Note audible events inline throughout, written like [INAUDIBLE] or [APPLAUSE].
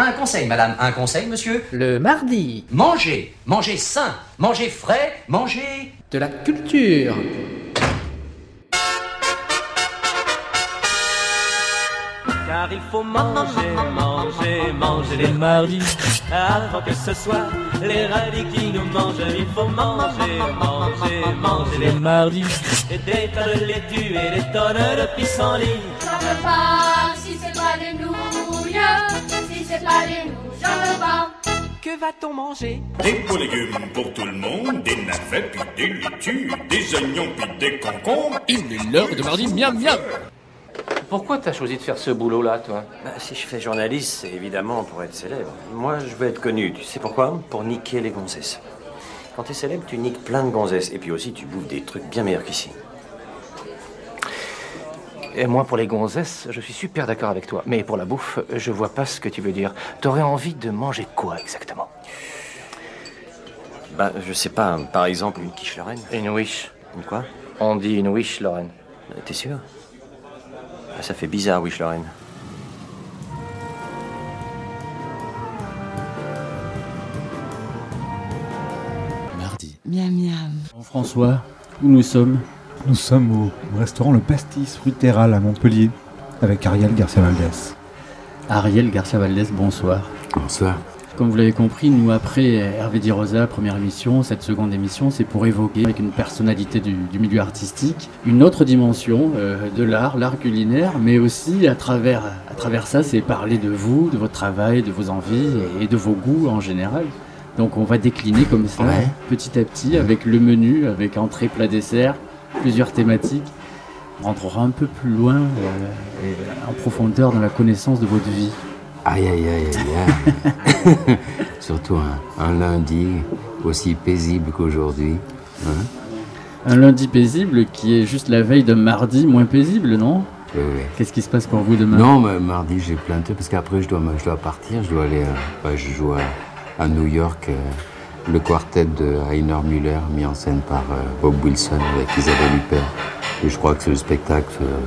Un conseil, madame, un conseil, monsieur. Le mardi, Mangez, mangez sain, mangez frais, mangez... de la culture. Car il faut manger, manger, manger les mardis. Avant que ce soit les radis qui nous mangent Il faut manger, manger, manger les mardis. Et des tas de laitue et des tonnes de pissenlit J'en veux pas, si c'est pas des nouilles, Que va-t-on manger Des beaux légumes pour tout le monde, des navets puis des laitues, des oignons puis des concombres. Il est l'heure de mardi miam miam Pourquoi t'as choisi de faire ce boulot-là, toi Bah, si je fais journaliste, c'est évidemment pour être célèbre. Moi, je veux être connu. Tu sais pourquoi Pour niquer les gonzesses. Quand t'es célèbre, tu niques plein de gonzesses. Et puis aussi, tu bouffes des trucs bien meilleurs qu'ici. Et moi, pour les gonzesses, je suis super d'accord avec toi. Mais pour la bouffe, je vois pas ce que tu veux dire. T'aurais envie de manger quoi exactement? Bah, je sais pas. Par exemple, une quiche Lorraine. Une wish. Une quoi? On dit une wish, Lorraine. Euh, T'es sûr? Ah, Ça fait bizarre, wish Lorraine. Mardi. Miam miam. François, où nous sommes? Nous sommes au restaurant Le Pastis Fruiteral à Montpellier avec Ariel Garcia Valdez. Ariel Garcia Valdez, bonsoir. Bonsoir. Comme vous l'avez compris, nous après Hervé Di Rosa, première émission, cette seconde émission, c'est pour évoquer avec une personnalité du, du milieu artistique une autre dimension euh, de l'art, l'art culinaire, mais aussi à travers, à travers ça, c'est parler de vous, de votre travail, de vos envies et, et de vos goûts en général. Donc on va décliner comme ça, Ouais. petit à petit, avec le menu, avec entrée, plat, dessert, plusieurs thématiques. Rentrera un peu plus loin euh, et en profondeur dans la connaissance de votre vie. Aïe, aïe, aïe, aïe, aïe. [LAUGHS] Surtout un, un lundi aussi paisible qu'aujourd'hui. hein. Un lundi paisible qui est juste la veille d'un mardi moins paisible, non? Oui, oui. Qu'est-ce qui se passe pour vous demain? Non, mais mardi, j'ai plein de trucs, parce qu'après, je dois, je dois partir. Je dois aller. euh, bah, je joue à, à New York. euh, le quartet de Heiner Müller, mis en scène par euh, Bob Wilson avec Isabelle Huppert. Et je crois que le spectacle euh,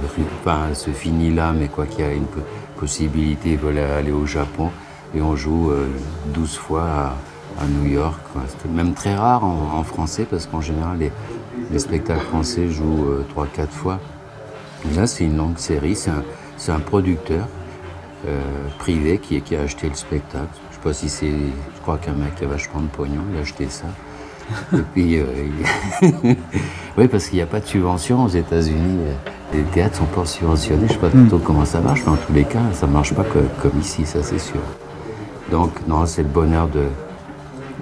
enfin, se finit là, mais quoi qu'il y a une po- possibilité, ils veulent aller au Japon. Et on joue euh, 12 fois à, New York. C'est même très rare en, français, parce qu'en général, les, les spectacles français jouent 3-4 fois. Là, c'est une longue série. C'est un, producteur euh, privé qui a acheté le spectacle. Je sais pas si c'est. Je crois qu'un mec qui a vachement de pognon, il a acheté ça. Et puis. euh, il- [LAUGHS] oui, parce qu'il n'y a pas de subvention aux États-Unis. Les théâtres sont pas subventionnés. Je sais pas trop comment ça marche, mais en tous les cas, ça marche pas co- comme ici, ça c'est sûr. Donc, non, c'est le bonheur de.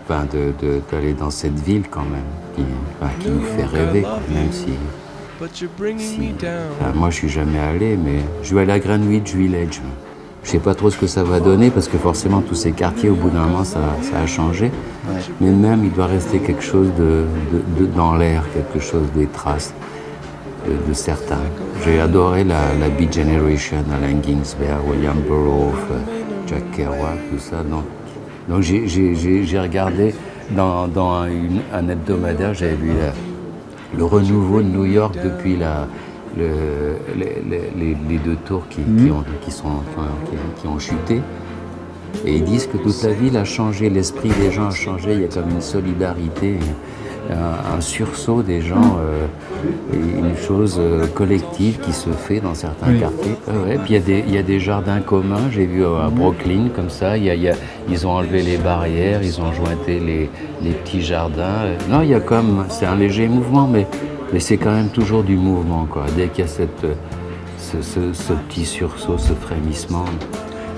enfin, de- de- d'aller dans cette ville quand même, qui, enfin, qui nous fait rêver, même si. si- enfin, moi, je suis jamais allé, mais je vais aller à Greenwich Village. Je sais pas trop ce que ça va donner parce que forcément tous ces quartiers au bout d'un moment ça, ça a changé. Mais même il doit rester quelque chose de, de- de- dans l'air, quelque chose des traces de, de certains. J'ai adoré la, la Beat Generation, Alain Ginsberg, William Burroughs, euh, Jack Kerouac, tout ça. Donc, donc j'ai- regardé dans, dans une- un hebdomadaire, j'avais vu la- le renouveau de New York depuis la, le- les, deux tours qui, qui ont, qui, sont, enfin, qui, qui ont chuté. Et ils disent que toute la ville a changé, l'esprit des gens a changé, il y a comme une solidarité, un, un sursaut des gens, euh, une chose euh, collective qui se fait dans certains Oui. quartiers. Ah ouais, Puis il y, a des- il y a des jardins communs, j'ai vu à Brooklyn comme ça, il y a- il y a- ils ont enlevé les barrières, ils ont jointé les, les petits jardins. Non, il y a comme, c'est un léger mouvement, mais, mais c'est quand même toujours du mouvement. Quoi. Dès qu'il y a cette, euh, ce, ce- ce petit sursaut, ce frémissement,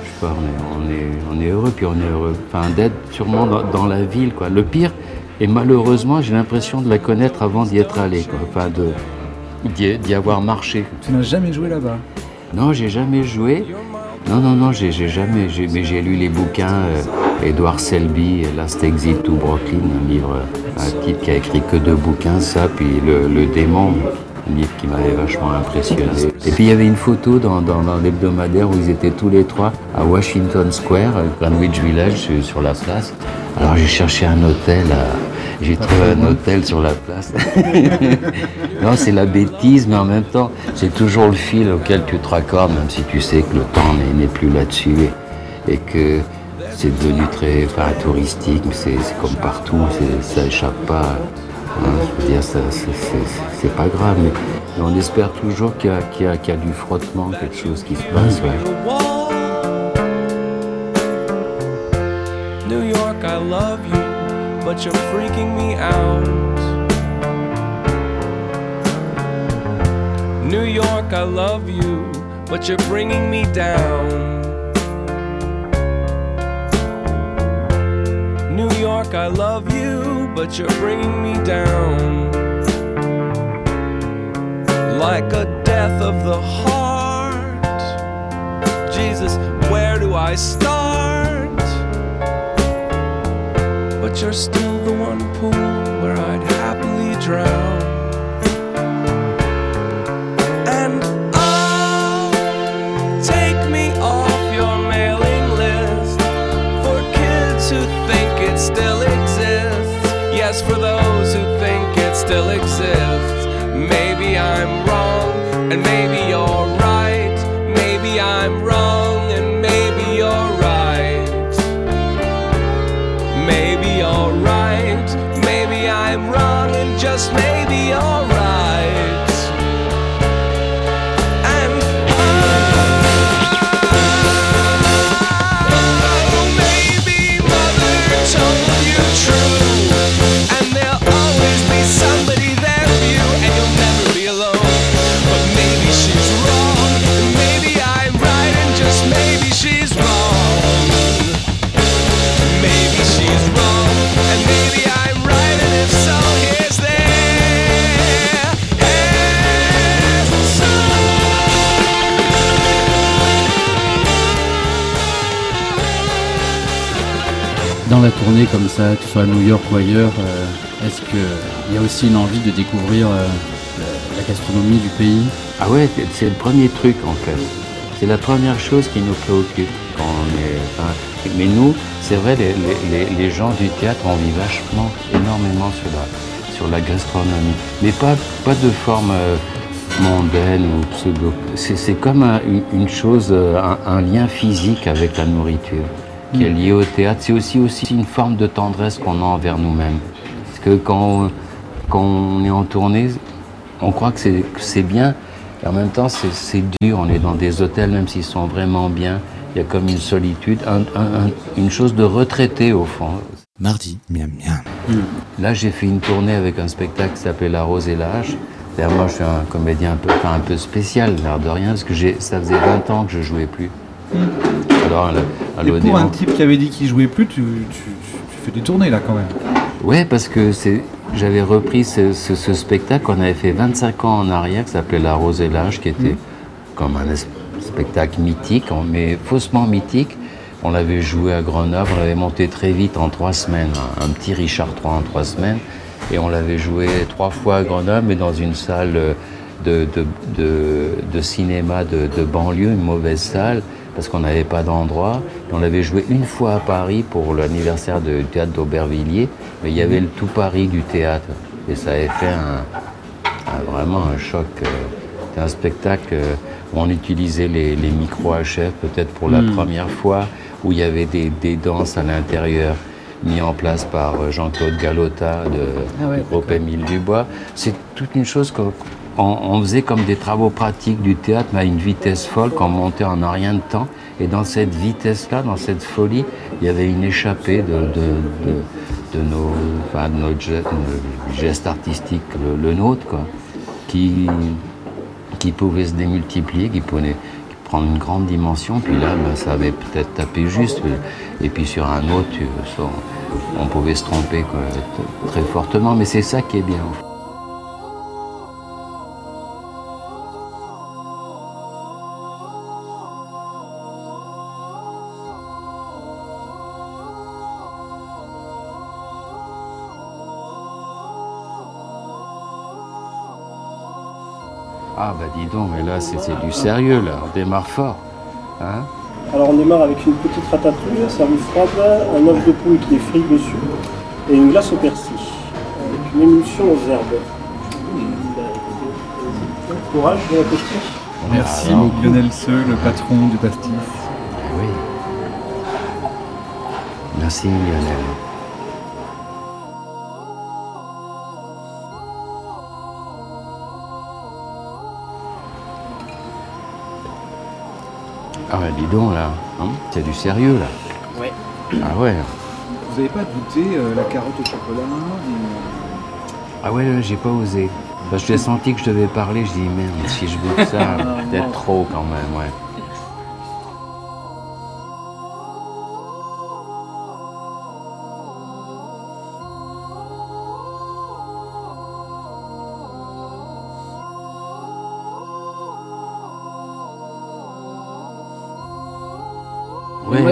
je sais pas, on est, on est, on est heureux, puis on est heureux enfin, d'être sûrement dans, dans la ville. Quoi. Le pire, et malheureusement, j'ai l'impression de la connaître avant d'y être allé, quoi. Enfin, de, d'y, avoir marché. Tu n'as jamais joué là-bas? Non, j'ai jamais joué. Non, non, non, j'ai, jamais. mais j'ai lu les bouquins euh, Edward Selby, Last Exit to Brooklyn, un livre, euh, un type qui a écrit que deux bouquins, ça, puis Le, démon, un livre qui m'avait vachement impressionné. Et puis il y avait une photo dans, dans, l'hebdomadaire où ils étaient tous les trois à Washington Square, Greenwich Village, sur, sur la place. Alors j'ai cherché un hôtel, j'ai trouvé un hôtel sur la place. [LAUGHS] non, c'est la bêtise, mais en même temps, c'est toujours le fil auquel tu te raccordes, même si tu sais que le temps n'est- plus là-dessus et que c'est devenu très touristique, mais c'est comme partout, ça échappe pas. hein, je veux dire, c'est- pas grave, mais, mais on espère toujours qu'il y, a- qu'il y qu'il y a du frottement, quelque chose qui se passe. ouais. New York, I love you, but you're freaking me out. New York, I love you, but you're bringing me down. York, I love you, but you're bringing me down. Like a death of the heart. Jesus, where do I start? But you're still the one pool where I'd happily drown. Dans la tournée comme ça, que ce soit à New York ou ailleurs, euh, est-ce qu'il y a aussi une envie de découvrir euh, la- gastronomie du pays? Ah ouais, c'est- le premier truc en fait. C'est la première chose qui nous préoccupe quand mais nous, c'est vrai, les, gens du théâtre, on vit vachement, énormément sur la, sur la gastronomie. Mais pas, pas de forme euh, mondaine ou pseudo. C'est comme un- une, chose, un lien physique avec la nourriture qui est lié au théâtre. C'est aussi, aussi une forme de tendresse qu'on a envers nous-mêmes. Parce que quand, on- quand on est en tournée, on croit que c'est bien, et en même temps c'est dur. On est dans des hôtels, même s'ils sont vraiment bien, il y a comme une solitude, un- un- un- une chose de retraité au fond. Mardi, miam miam. Là, j'ai fait une tournée avec un spectacle qui s'appelait La Rose et l'âge. D'ailleurs, moi, je suis un comédien un peu, enfin, un peu spécial, l'air de rien, parce que j'ai- ça faisait 20 ans que je jouais plus. À Et pour un type qui avait dit qu'il jouait plus, tu, tu- tu- tu fais des tournées là quand même. Ouais, parce que c'est, j'avais repris ce, ce- ce spectacle qu'on avait fait 25 ans en arrière, qui s'appelait La Rose et l'âge, qui était comme un spectacle mythique, mais faussement mythique. On l'avait joué à Grenoble, on l'avait monté très vite en trois semaines, un, petit Richard III en trois semaines, et on l'avait joué trois fois à Grenoble, mais dans une salle euh, de, de, de- de cinéma de banlieue, une mauvaise salle, parce qu'on n'avait pas d'endroit. On l'avait joué une fois à Paris pour l'anniversaire du théâtre d'Aubervilliers, mais il y avait le tout Paris du théâtre. Et ça avait fait un, un- vraiment un choc. euh, C'était un spectacle euh, où on utilisait les, les micros HF peut-être pour la Mm. première fois, où il y avait des, des danses à l'intérieur mis en place par euh, Jean-Claude Galota de, Ah ouais, du groupe Émile Dubois. C'est toute une chose qu'on on- faisait comme des travaux pratiques du théâtre, mais à une vitesse folle, qu'on montait en un rien de temps. Et dans cette vitesse-là, dans cette folie, il y avait une échappée de, nos, enfin, notre geste, artistique, le, nôtre, quoi, qui, pouvait se démultiplier, qui pouvait prendre une grande dimension. Puis là, ben, ça avait peut-être tapé juste. Et puis sur un autre, on pouvait se tromper très fortement. Mais c'est ça qui est bien. Ah donc, mais là c'est du sérieux là, on démarre fort. Hein Alors on démarre avec une petite ratatouille servie froide, un œuf de poule qui est frit dessus et une glace au persil avec une émulsion aux herbes. Courage, bon appétit. Merci Alors. Lionel Seux, le patron du pastis. Oui. Merci Lionel. Ah ouais, dis donc là, hein, c'est du sérieux là. Ouais. Ah ouais. Vous n'avez pas goûté euh, la carotte au chocolat Ah ouais, là, j'ai pas osé. Parce que j'ai senti que je devais parler, je dis merde, si je goûte ça, [LAUGHS] peut-être trop quand même, ouais.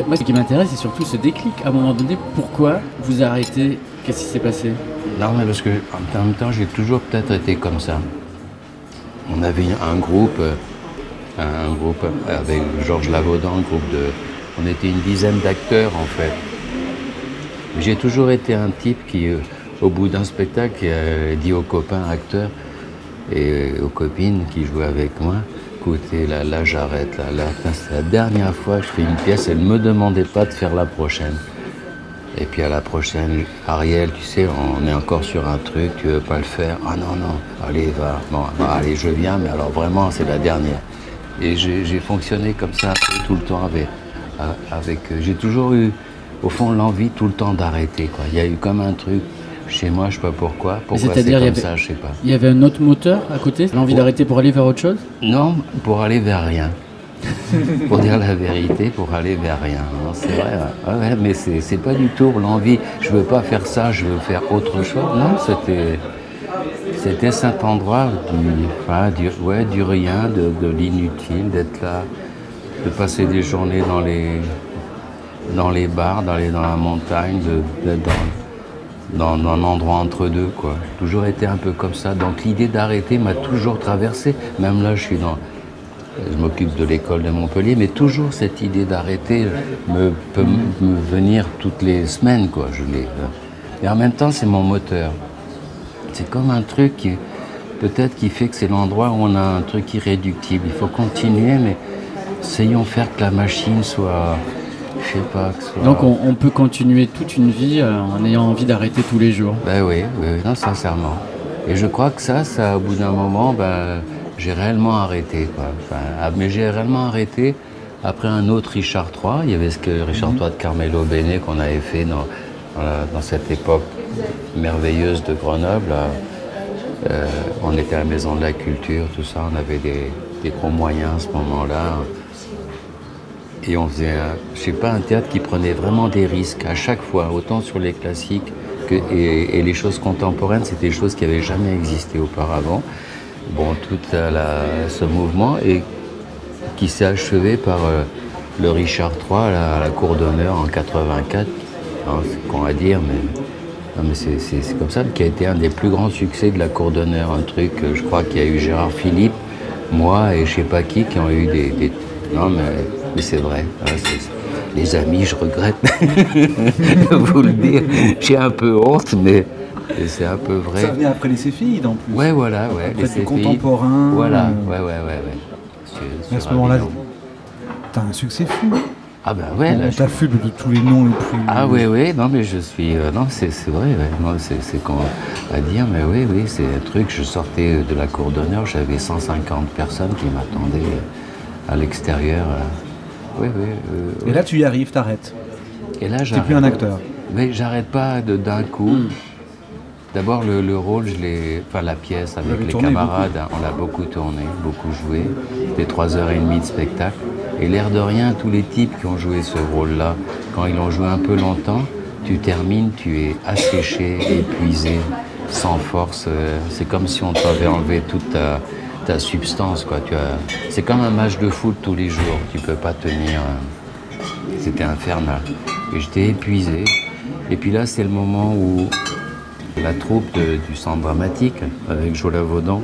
Moi, ce qui m'intéresse, c'est surtout ce déclic. À un moment donné, pourquoi vous arrêtez? Qu'est-ce qui s'est passé? Non, mais parce que en même temps, j'ai toujours peut-être été comme ça. On avait un groupe, euh, un groupe avec Georges Lavaudan, un groupe de. On était une dizaine d'acteurs en fait. J'ai toujours été un type qui, euh, au bout d'un spectacle, dit aux copains acteurs et aux copines qui jouaient avec moi, là, j'arrête, là, c'est la dernière fois que je fais une pièce, elle ne me demandait pas de faire la prochaine. Et puis à la prochaine, Ariel, tu sais, on est encore sur un truc, tu veux pas le faire? Ah non, non, allez, va. Bon, bah, allez, je viens, mais alors vraiment, c'est la dernière. Et j'ai fonctionné comme ça tout le temps avec. avec j'ai toujours eu, au fond, l'envie tout le temps d'arrêter. Il y a eu comme un truc chez moi, je sais pas pourquoi. Pourquoi c'est comme avait- ça, je sais pas. Il y avait un autre moteur à côté L'envie d'arrêter pour aller vers autre chose? Non, pour aller vers rien. [LAUGHS] pour dire la vérité, pour aller vers rien. C'est vrai, ouais. Ouais, ouais, mais c'est pas du tout l'envie. Je veux pas faire ça, je veux faire autre chose. Non, c'était c'était cet endroit du, enfin, du, ouais, du rien, de, de l'inutile, d'être là, de passer des journées dans les dans les bars, d'aller dans la montagne, de- d'être dans, dans, un endroit entre deux, quoi. Toujours été un peu comme ça. Donc l'idée d'arrêter m'a toujours traversé. Même là, je suis dans, je m'occupe de l'école de Montpellier, mais toujours cette idée d'arrêter me, peut me venir toutes les semaines, quoi. Je l'ai. euh. Et en même temps, c'est mon moteur. C'est comme un truc qui, peut-être qui fait que c'est l'endroit où on a un truc irréductible. Il faut continuer, mais essayons faire que la machine soit, je sais pas, que soit. Donc on, on peut continuer toute une vie euh, en ayant envie d'arrêter tous les jours. Ben oui, non, sincèrement. Et je crois que ça, ça, au bout d'un moment, ben, j'ai réellement arrêté. Quoi. Enfin, ah, mais j'ai réellement arrêté après un autre Richard III. Il y avait ce que Richard III de Carmelo Bene qu'on avait fait dans, dans, la- dans cette époque merveilleuse de Grenoble. Euh, on était à la Maison de la Culture, tout ça. On avait des, des gros moyens à ce moment-là. Et on faisait, je sais pas, un théâtre qui prenait vraiment des risques à chaque fois, autant sur les classiques que, et, les choses contemporaines, c'était des choses qui n'avaient jamais existé auparavant. Bon, tout ce mouvement et qui s'est achevé par euh, le Richard III à la, Cour d'honneur en 84. Hein, c'est dire, mais, c'est comme ça, qui a été un des plus grands succès de la Cour d'honneur. Un truc, euh, je crois qu'il y a eu Gérard Philippe, moi et je sais pas qui qui ont eu des. des- Non, mais, mais c'est vrai. hein, les amis, je regrette [LAUGHS] de vous le dire. J'ai un peu honte, mais c'est un peu vrai. Ça venait après les céphides en plus. Ouais, voilà, ouais. Après les du CPI. contemporain. Voilà, ouais, ouais, ouais, ouais. Sur- à ce moment-là, t'as un succès fou. Ah ben ouais, là, On je- t'affuble de tous les noms les plus. Ah oui, oui, non mais je suis... euh, non, c'est vrai, ouais, non, c'est con à dire, mais oui, oui, c'est un truc, je sortais de la cour d'honneur, j'avais 150 personnes qui m'attendaient euh, à l'extérieur. euh. Oui, oui. euh, Et là, tu y arrives, t'arrêtes. Et là, j'arrête. plus un acteur. Mais j'arrête pas de- d'un coup. D'abord, le, le rôle, je l'ai. Enfin, la pièce avec les camarades, hein, on l'a beaucoup tourné, beaucoup joué. C'était trois heures et demie de spectacle. Et l'air de rien, tous les types qui ont joué ce rôle-là, quand ils l'ont joué un peu longtemps, tu termines, tu es asséché, épuisé, sans force. euh, C'est comme si on t'avait enlevé toute ta, ta substance, quoi. Tu as... C'est comme un match de foot tous les jours. Tu peux pas tenir. euh, C'était infernal. Et j'étais épuisé. Et puis là, c'est le moment où la troupe du centre dramatique, avec Jola Vaudan,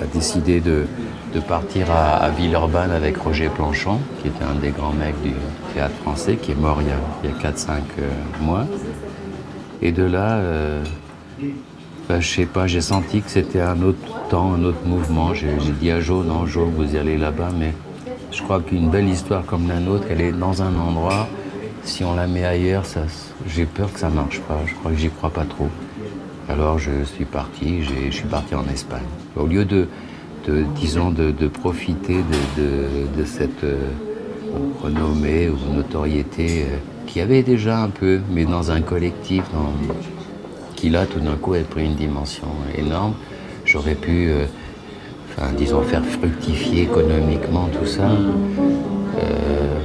a décidé de, de partir à, Villeurbanne avec Roger Planchon, qui était un des grands mecs du théâtre français, qui est mort il y a, a 4-5 euh, mois. Et de là, euh, ben, je sais pas, j'ai senti que c'était un autre temps, un autre mouvement. J'ai dit à Jo, non, Jo, vous allez là-bas, mais je crois qu'une belle histoire comme la nôtre, elle est dans un endroit, si on la met ailleurs, j'ai peur que ça marche pas. Je crois que j'y crois pas trop. Alors je suis parti, je suis parti en Espagne. Au lieu de, disons, de, profiter de cette euh, renommée ou notoriété euh, qui avait déjà un peu, mais dans un collectif, dans- là tout d'un coup a pris une dimension énorme, j'aurais pu, euh, enfin disons, faire fructifier économiquement tout ça. Euh,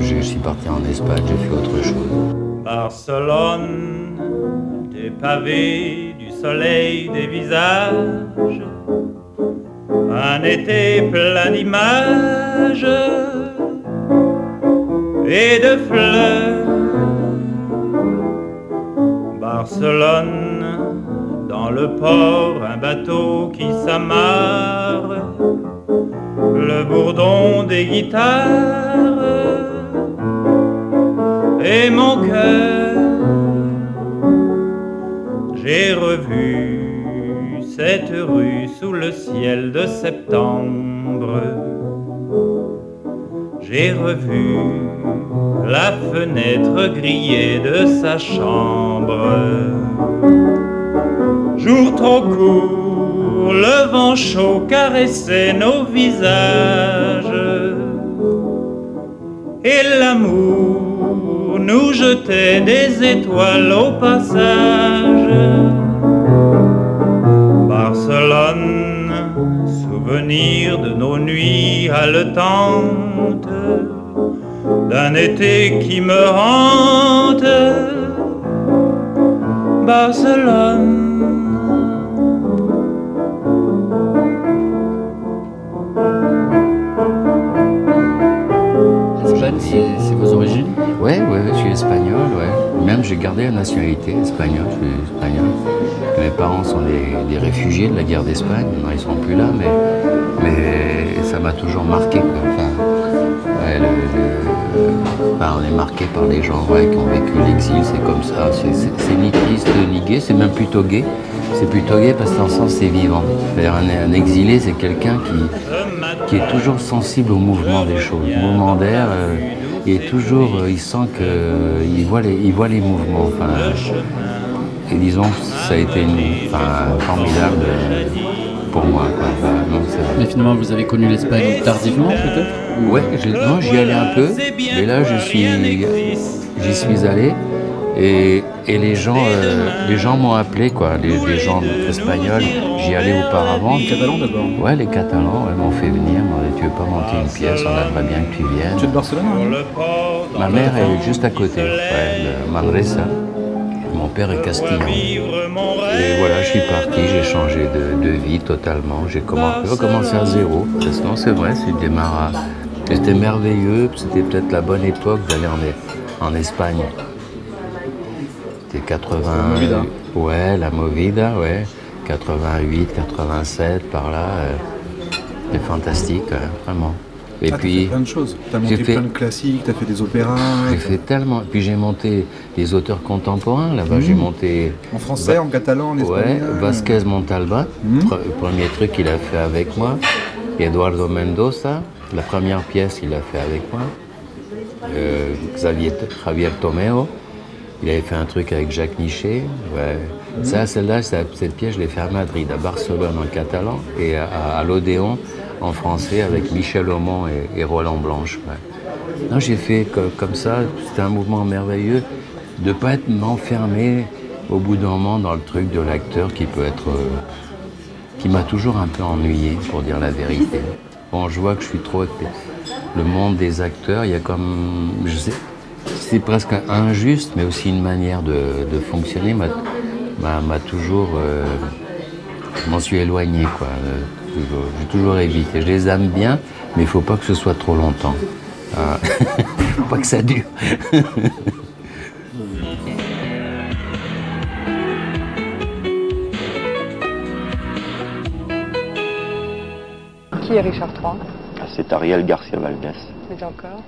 je suis parti en Espagne, j'ai fait autre chose. Barcelone, des pavés, du soleil, des visages, un été plein d'images et de fleurs. Barcelone, dans le port, un bateau qui s'amarre, le bourdon des guitares et mon cœur. J'ai revu cette rue sous le ciel de septembre. J'ai revu la fenêtre grillée de sa chambre. Jour trop court, le vent chaud caressait nos visages. Et l'amour nous jetait des étoiles au passage. Barcelone, souvenir de nos nuits haletantes, d'un été qui me hante. Barcelone. C'est vos origines? Ouais, ouais, je suis espagnol, ouais. Même j'ai gardé la nationalité espagnole, je suis espagnol. Parents sont des, réfugiés de la guerre d'Espagne, ils sont plus là, mais, ça m'a toujours marqué. on est marqué par les gens qui ont vécu l'exil, c'est comme ça. C'est- ni triste ni gai, c'est même plutôt gai. C'est plutôt gai parce que sens c'est vivant. Un, exilé, c'est quelqu'un qui, est toujours sensible au mouvement des choses. Le mouvement d'air, euh, toujours, euh, il sent que euh, voit les, mouvements. Et disons, ça a été une, enfin, formidable pour moi. quoi. Enfin, non, c'est vrai. Mais finalement, vous avez connu l'Espagne tardivement, peut-être? Ou- Ouais, non, j'y allais un peu, mais là je suis, j'y suis allé et, et les gens, euh, les gens m'ont appelé quoi, les, les gens espagnols. J'y allais auparavant. Les Catalans d'abord. Ouais, les Catalans ouais, m'ont fait venir. m'ont dit tu veux pas monter une pièce, on aimerait bien que tu viennes. Tu es de Barcelone hein? Ma mère est juste à côté, ouais, de Manresa. Père est castillan. Et voilà, je suis parti, j'ai changé de, de vie totalement. J'ai commencé, recommencé à zéro. Parce que non, c'est vrai, c'est maras. C'était merveilleux, c'était peut-être la bonne époque d'aller en, en Espagne. C'était 80. La Movida. Ouais, la Movida, ouais. 88, 87, par là. euh, C'était fantastique, ouais, vraiment. Et Ah, puis. fait plein de choses. T'as monté fait- plein de classiques, t'as fait des opéras. j'ai fait tellement. Puis j'ai monté des auteurs contemporains là-bas. J'ai Mhm. monté. En français, en catalan, en Ouais, espagnol. Vasquez Montalba, pre- le premier truc qu'il a fait avec moi. Eduardo Mendoza, la première pièce qu'il a fait avec moi. Euh, Xavier, Javier Tomeo, il avait fait un truc avec Jacques Nichet. Ouais. Ça, celle-là, cette pièce, je l'ai fait à Madrid, à Barcelone en catalan et à, à l'Odéon en français avec Michel Aumont et, Roland Blanche. ouais. J'ai fait co- comme ça, c'était un mouvement merveilleux de ne pas être enfermé au bout d'un moment dans le truc de l'acteur qui peut être. euh, qui m'a toujours un peu ennuyé, pour dire la vérité. Bon, je vois que je suis trop. Le monde des acteurs, il y a comme. C'est presque injuste, mais aussi une manière de, fonctionner m'a, toujours. euh, je m'en suis éloigné, quoi. euh, toujours. J'ai toujours évité. Je les aime bien, mais il faut pas que ce soit trop longtemps. Ah, [LAUGHS] faut pas que ça dure. Qui est Richard III C'est Ariel Garcia Valdés. Mais encore?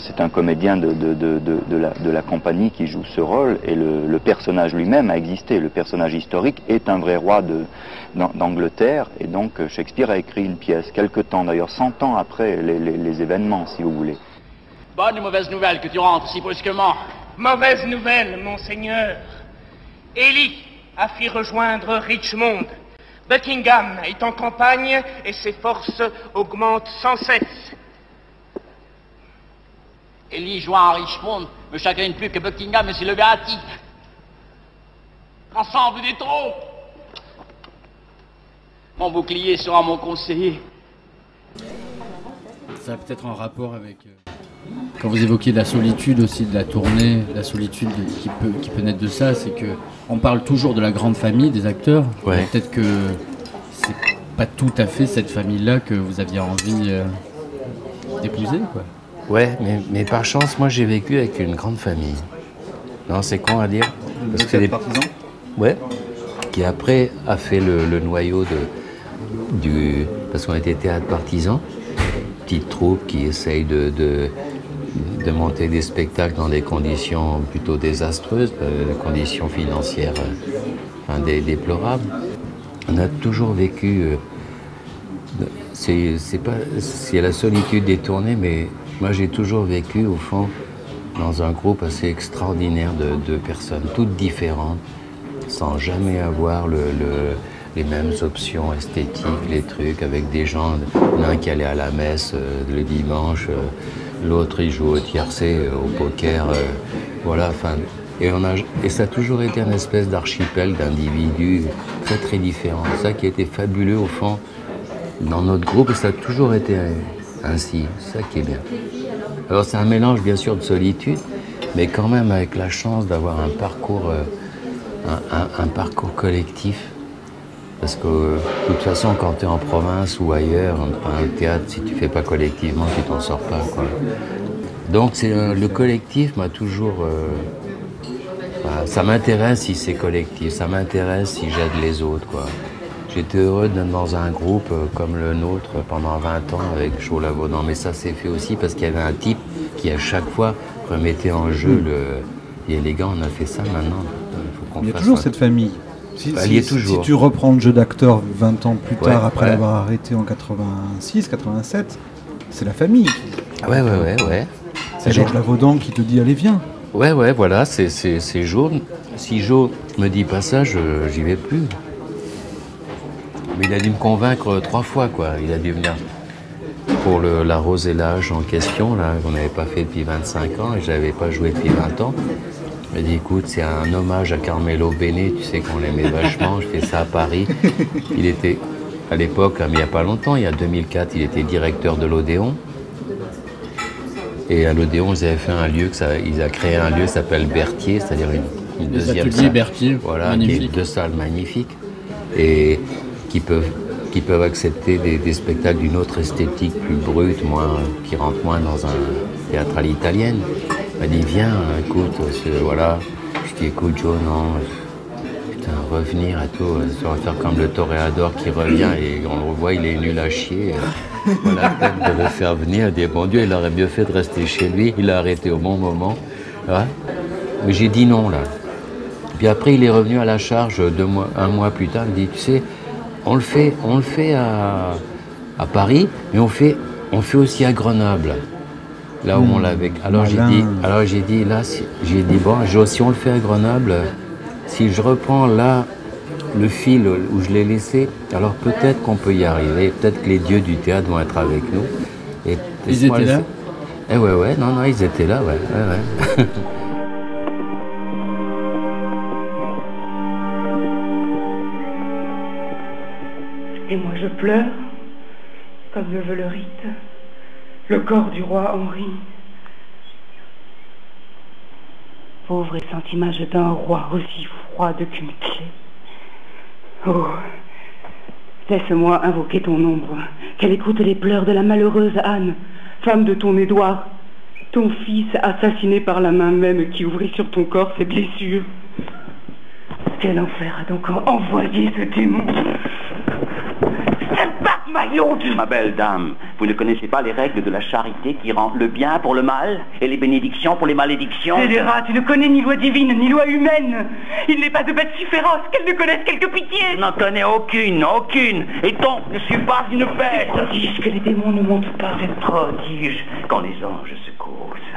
C'est un comédien de, de- de- de- de la, de la compagnie qui joue ce rôle et le, le personnage lui-même a existé. Le personnage historique est un vrai roi d'Angleterre et donc euh, Shakespeare a écrit une pièce, quelque temps d'ailleurs, 100 ans après les, les- les événements, si vous voulez. Bonne ou mauvaise nouvelle que tu rentres si brusquement? Mauvaise nouvelle, monseigneur. Élie a fait rejoindre Richmond. Buckingham est en campagne et ses forces augmentent sans cesse. Élie joint à Richmond me chagrine plus que Buckingham et ses levés à tic. Ensemble des troupes Mon bouclier sera mon conseiller. Ça a peut-être un rapport avec. euh, Quand vous évoquiez la solitude aussi de la tournée, la solitude qui peut, qui peut naître de ça, c'est que on parle toujours de la grande famille des acteurs. Ouais. Peut-être que c'est pas tout à fait cette famille-là que vous aviez envie euh, d'épouser, quoi. Ouais, mais, mais par chance, moi j'ai vécu avec une grande famille. Non, c'est con à dire. Parce que c'est des partisans Ouais. Qui après a fait le, le noyau de, du. Parce qu'on était théâtre partisan, petite troupe qui essaye de, de, de monter des spectacles dans des conditions plutôt désastreuses, euh, des conditions financières euh, dé- déplorables. On a toujours vécu. euh, c'est c'est pas c'est la solitude des tournées, mais moi j'ai toujours vécu au fond dans un groupe assez extraordinaire de, personnes, toutes différentes, sans jamais avoir le, le- les mêmes options esthétiques, les trucs, avec des gens, l'un qui allait à la messe euh, le dimanche, euh, l'autre il joue au tiercé, euh, au poker, voilà, enfin. Et ça a toujours été une espèce d'archipel d'individus très très différents. Ça qui était fabuleux au fond dans notre groupe, et ça a toujours été ainsi. Ça qui est bien. Alors c'est un mélange bien sûr de solitude, mais quand même avec la chance d'avoir un parcours, euh, un, parcours collectif. Parce que euh, de toute façon, quand tu es en province ou ailleurs, enfin, au théâtre, si tu fais pas collectivement, tu t'en sors pas. Quoi. Donc c'est euh, le collectif m'a toujours. voilà, ça m'intéresse si c'est collectif, ça m'intéresse si j'aide les autres. Quoi. J'étais heureux d'être dans un groupe euh, comme le nôtre pendant 20 ans avec Chaud-Lavaudan, mais ça s'est fait aussi parce qu'il y avait un type qui à chaque fois remettait en jeu le. Et les gars, on a fait ça maintenant. Il faut qu'on Il y a toujours un- cette famille. Si, Bah, si- toujours. si tu reprends le jeu d'acteur 20 ans plus Ouais, tard, après ouais. l'avoir arrêté en 86, 87, c'est la famille. Ouais, ouais, ouais, ouais. C'est Georges Lavaudan qui te dit allez viens. Ouais, ouais, voilà, c'est Jo. Si Jo me dit pas ça, je, j'y vais plus. Mais il a dû me convaincre trois fois, quoi. Il a dû venir pour le, la Rosellage en question, là, qu'on n'avait pas fait depuis 25 ans et j'avais pas joué depuis 20 ans. Il m'a dit, écoute, c'est un hommage à Carmelo Bene, tu sais qu'on l'aimait vachement, je fais ça à Paris. Il était, à l'époque, mais il n'y a pas longtemps, il y a 2004, il était directeur de l'Odéon. Et à l'Odéon, ils avaient fait un lieu, que ça, ils ont créé un lieu qui s'appelle Berthier, c'est-à-dire une, deuxième ateliers salle. Berthier, voilà, magnifique. deux salles magnifiques et qui peuvent, accepter des, des spectacles d'une autre esthétique, plus brute, moins, qui rentrent moins dans un théâtre à l'italienne. M'a dit, viens, écoute, c'est- voilà. Je dis, écoute, Joe, non, putain, revenir et tout, ça va faire comme le toréador qui revient et on le revoit, il est nul à chier. Voilà, peut-être de le faire venir, dire, bon Dieu, il aurait mieux fait de rester chez lui, il a arrêté au bon moment. Ouais. Mais j'ai dit non, là. Puis après, il est revenu à la charge deux mois, un mois plus tard. Il dit, tu sais, on le fait, on le fait à, à Paris, mais on fait, on fait aussi à Grenoble, là où on l'avait. Alors j'ai dit, alors j'ai dit là, si- j'ai dit bon, si on le fait à Grenoble, si je reprends là le fil où je l'ai laissé, alors peut-être qu'on peut y arriver. Peut-être que les dieux du théâtre vont être avec nous. Et Ils étaient là Eh ouais, ouais, non, non, ils étaient là, ouais, ouais, ouais. [LAUGHS] Et moi je pleure, comme le veut le rite, le corps du roi Henri. Pauvre et sainte image d'un roi aussi froide qu'une clé. Oh, laisse-moi invoquer ton ombre, qu'elle écoute les pleurs de la malheureuse Anne, femme de ton Édouard, ton fils assassiné par la main même qui ouvrit sur ton corps ses blessures. Quel enfer a donc envoyé ce démon? Ma belle dame, vous ne connaissez pas les règles de la charité qui rend le bien pour le mal et les bénédictions pour les malédictions Scélérat, tu ne connais ni loi divine, ni loi humaine. Il n'est pas de bête si féroce qu'elle ne connaisse quelque pitié. Je n'en connais aucune, aucune. Et donc, je ne suis pas une bête. Prodige que les démons ne montent pas. C'est prodige quand les anges se causent.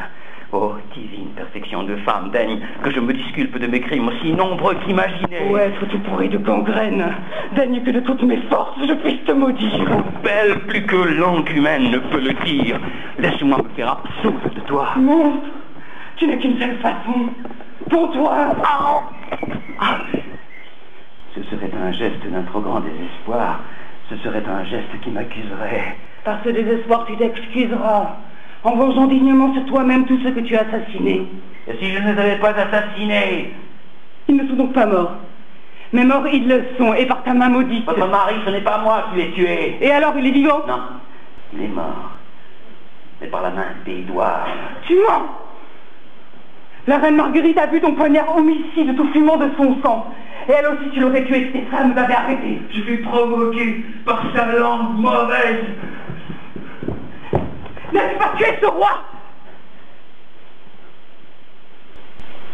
Divine perfection de femme, daigne que je me disculpe de mes crimes aussi nombreux qu'imaginés. Ô être tout pourri de gangrène, daigne que de toutes mes forces je puisse te maudire. Belle plus que langue humaine ne peut le dire. Laisse-moi me faire absoudre de toi. Non, tu n'es qu'une seule façon. Pour toi. Ah. Ce serait un geste d'un trop grand désespoir. Ce serait un geste qui m'accuserait. Par ce désespoir, tu t'excuseras. En vengeant dignement sur toi-même tous ceux que tu as assassinés. Et si je ne les avais pas assassinés Ils ne sont donc pas morts. Mais morts, ils le sont, et par ta main maudite. Votre mari, ce n'est pas moi qui l'ai tué. Et alors, il est vivant? Non, il est mort. Mais par la main d'Édouard. Tu mens La reine Marguerite a vu ton poignard homicide tout fumant de son sang. Et elle aussi, tu l'aurais tué si tes frères nous avaient arrêtés. Je fus provoqué par sa langue mauvaise. N'as-tu pas tué ce roi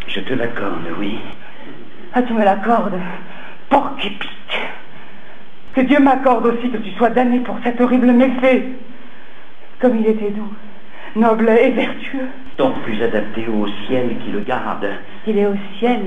Je te l'accorde, oui. Ah, tu me l'accordes Porc épique Que Dieu m'accorde aussi que tu sois damné pour cet horrible méfait. Comme il était doux, noble et vertueux. Donc plus adapté au ciel qui le garde. Il est au ciel,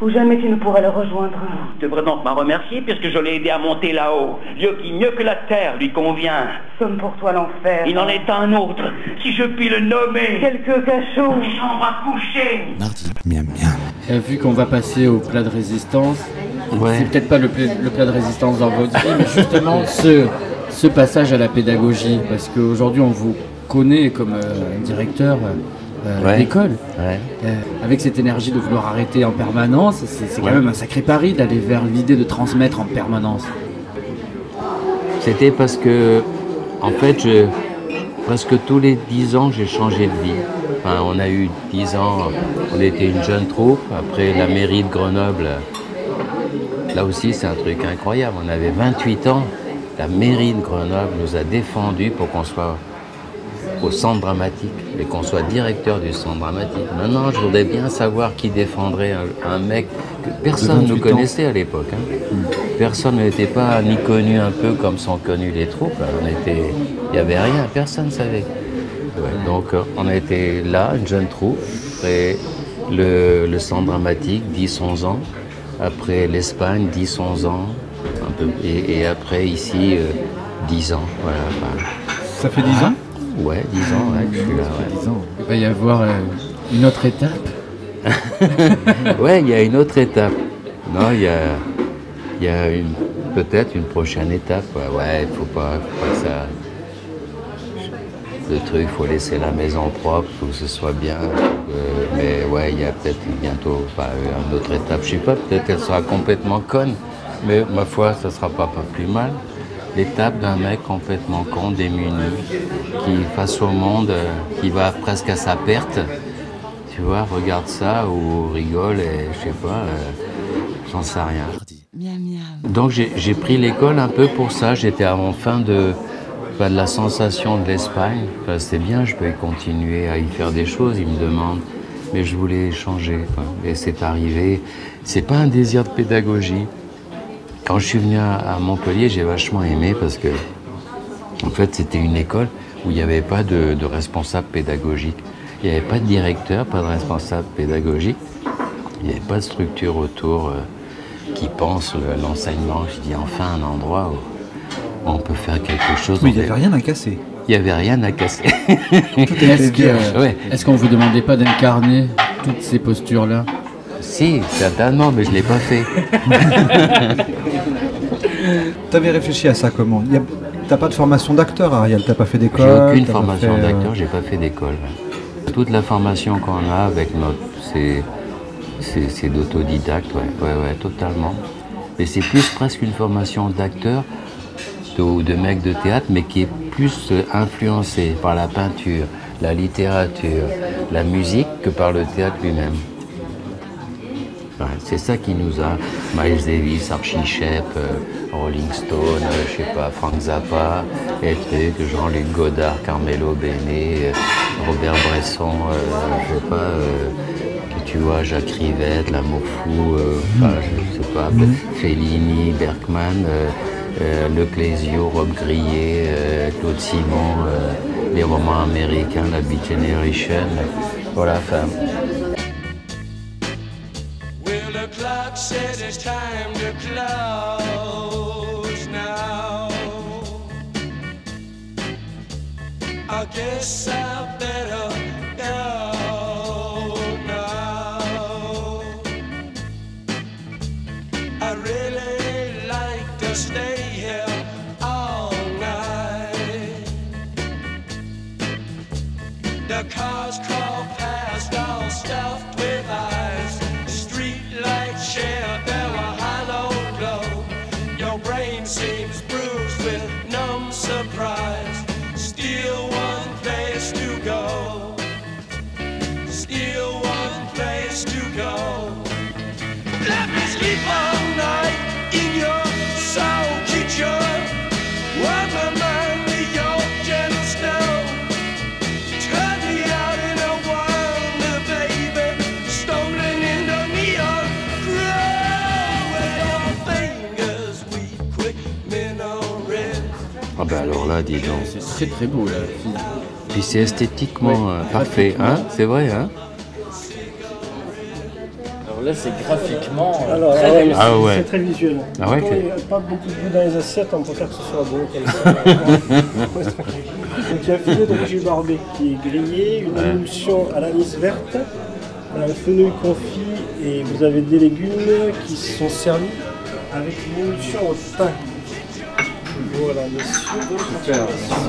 où jamais tu ne pourras le rejoindre. Tu devrais donc m'en remercier puisque je l'ai aidé à monter là-haut. Lieu qui mieux que la terre lui convient. Comme pour toi l'enfer. Il en est un autre, si je puis le nommer. Quelques cachots. Chambre à coucher. Mardi, miam miam. Euh, vu qu'on va passer au plat de résistance, c'est peut-être pas le plat, le plat de résistance dans votre vie, mais justement [LAUGHS] ce, ce passage à la pédagogie, parce qu'aujourd'hui on vous connaît comme euh, directeur euh, Ouais. d'école, Ouais. Euh, avec cette énergie de vouloir arrêter en permanence, c'est quand même un sacré pari d'aller vers l'idée de transmettre en permanence. C'était parce que, en fait, je, presque tous les dix ans, j'ai changé de vie. Enfin, on a eu dix ans, on était une jeune troupe. Après, la mairie de Grenoble, là aussi, c'est un truc incroyable. On avait 28 ans. La mairie de Grenoble nous a défendus pour qu'on soit au centre dramatique et qu'on soit directeur du centre dramatique. Maintenant, je voudrais bien savoir qui défendrait un, un mec que personne ne 28 ans. connaissait à l'époque. hein. Personne n'était pas ni connu un peu comme sont connues les troupes. On était, il n'y avait rien, personne ne savait. Ouais, donc, euh, on a été là, une jeune troupe, après le, le centre dramatique, 10-11 ans, après l'Espagne, 10-11 ans, un peu, et, et après ici, euh, 10 ans. Voilà, enfin, Ça fait 10 ans? Ouais, 10 ans, ouais, je suis là. Ouais. Il va y avoir euh, une autre étape. [LAUGHS] ouais, il y a une autre étape. Non, il y a, il y a une, peut-être une prochaine étape. Ouais, il faut pas, faut pas que ça. Le truc, faut laisser la maison propre, faut que ce soit bien. Euh, mais ouais, il y a peut-être bientôt enfin, une autre étape. Je sais pas, peut-être elle sera complètement conne, mais ma foi, ça sera pas, pas plus mal. L'étape d'un mec complètement con, démuni, qui face au monde, euh, qui va presque à sa perte. Tu vois, regarde ça ou rigole et je sais pas, euh, j'en sais rien. Donc j'ai pris l'école un peu pour ça. J'étais en fin de, de la sensation de l'Espagne. Enfin, C'était bien, je peux continuer à y faire des choses, ils me demandent. Mais je voulais changer. quoi. Et c'est arrivé. C'est pas un désir de pédagogie. Quand je suis venu à, Montpellier, j'ai vachement aimé parce que, en fait, c'était une école où il n'y avait pas de, de responsable pédagogique. Il n'y avait pas de directeur, pas de responsable pédagogique. Il n'y avait pas de structure autour euh, qui pense le- l'enseignement. Je dis enfin un endroit où on peut faire quelque chose. Oui, il n'y avait rien à casser. Il n'y avait rien à casser. Est-ce euh, qu'on vous demandait pas d'incarner toutes ces postures-là? Si, certainement, mais je ne l'ai pas fait. [LAUGHS] T'avais réfléchi à ça comment a- T'as pas de formation d'acteur, Ariel T'as pas fait d'école J'ai aucune formation fait, euh, d'acteur, j'ai pas fait d'école. Toute la formation qu'on a avec notre, c'est, d'autodidacte, ouais, ouais, ouais, totalement. Mais c'est plus presque une formation d'acteur de- ou de mec de théâtre, mais qui est plus euh, influencée par la peinture, la littérature, la musique que par le théâtre lui-même. C'est ça qui nous a, Miles Davis, Archie Shepp, euh, Rolling Stone, euh, je sais pas, Frank Zappa, et trucs, Jean-Luc Godard, Carmelo Bene, euh, Robert Bresson, je sais pas, que tu vois, Jacques Rivette, L'amour fou, euh, enfin, je sais pas, Fellini, Bergman, Le Clésio, Rob Grillet, Claude Simon, les romans américains, la Beat Generation. Voilà, enfin. Clock says it's time to close now. I guess I Ah ben alors là, dis donc. C'est très très beau fille. Puis c'est esthétiquement euh, parfait, hein C'est vrai, hein Alors là, c'est graphiquement euh, Alors, très ouais, réussi. Ah ouais. c'est très visuel. Ah ouais, il n'y a pas beaucoup de goût dans les assiettes, on préfère que ce soit beau. [LAUGHS] Donc il y a un filet de Roger Barbet qui est grillé, une Ouais. émulsion à l'anis verte, un fenouil confit et vous avez des légumes qui sont servis avec une émulsion au thym. Voilà. Super.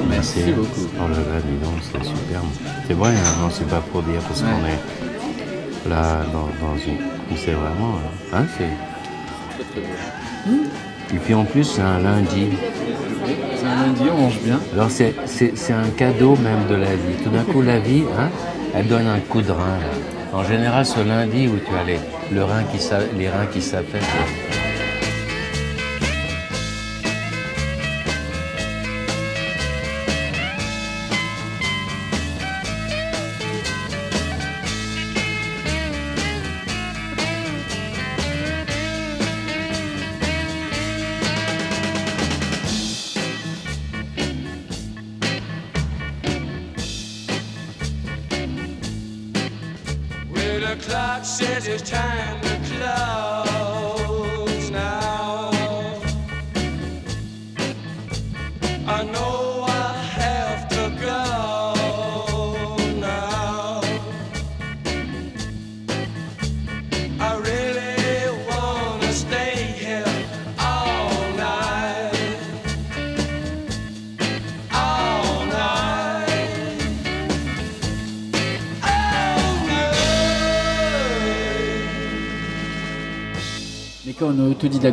Merci. beaucoup. Oh là là, dis donc, c'est superbe. C'est vrai, hein, non, c'est pas pour dire parce qu'on est là dans, dans une. C'est vraiment. Hein, c'est. Très très beau. Et puis en plus, c'est un lundi. C'est un lundi, on mange bien. Alors c'est, c'est, c'est un cadeau même de la vie. Tout d'un coup, la vie, hein, elle donne un coup de rein. Là. En général, ce lundi où tu as les, le rein qui s'a- les reins qui s'affaissent.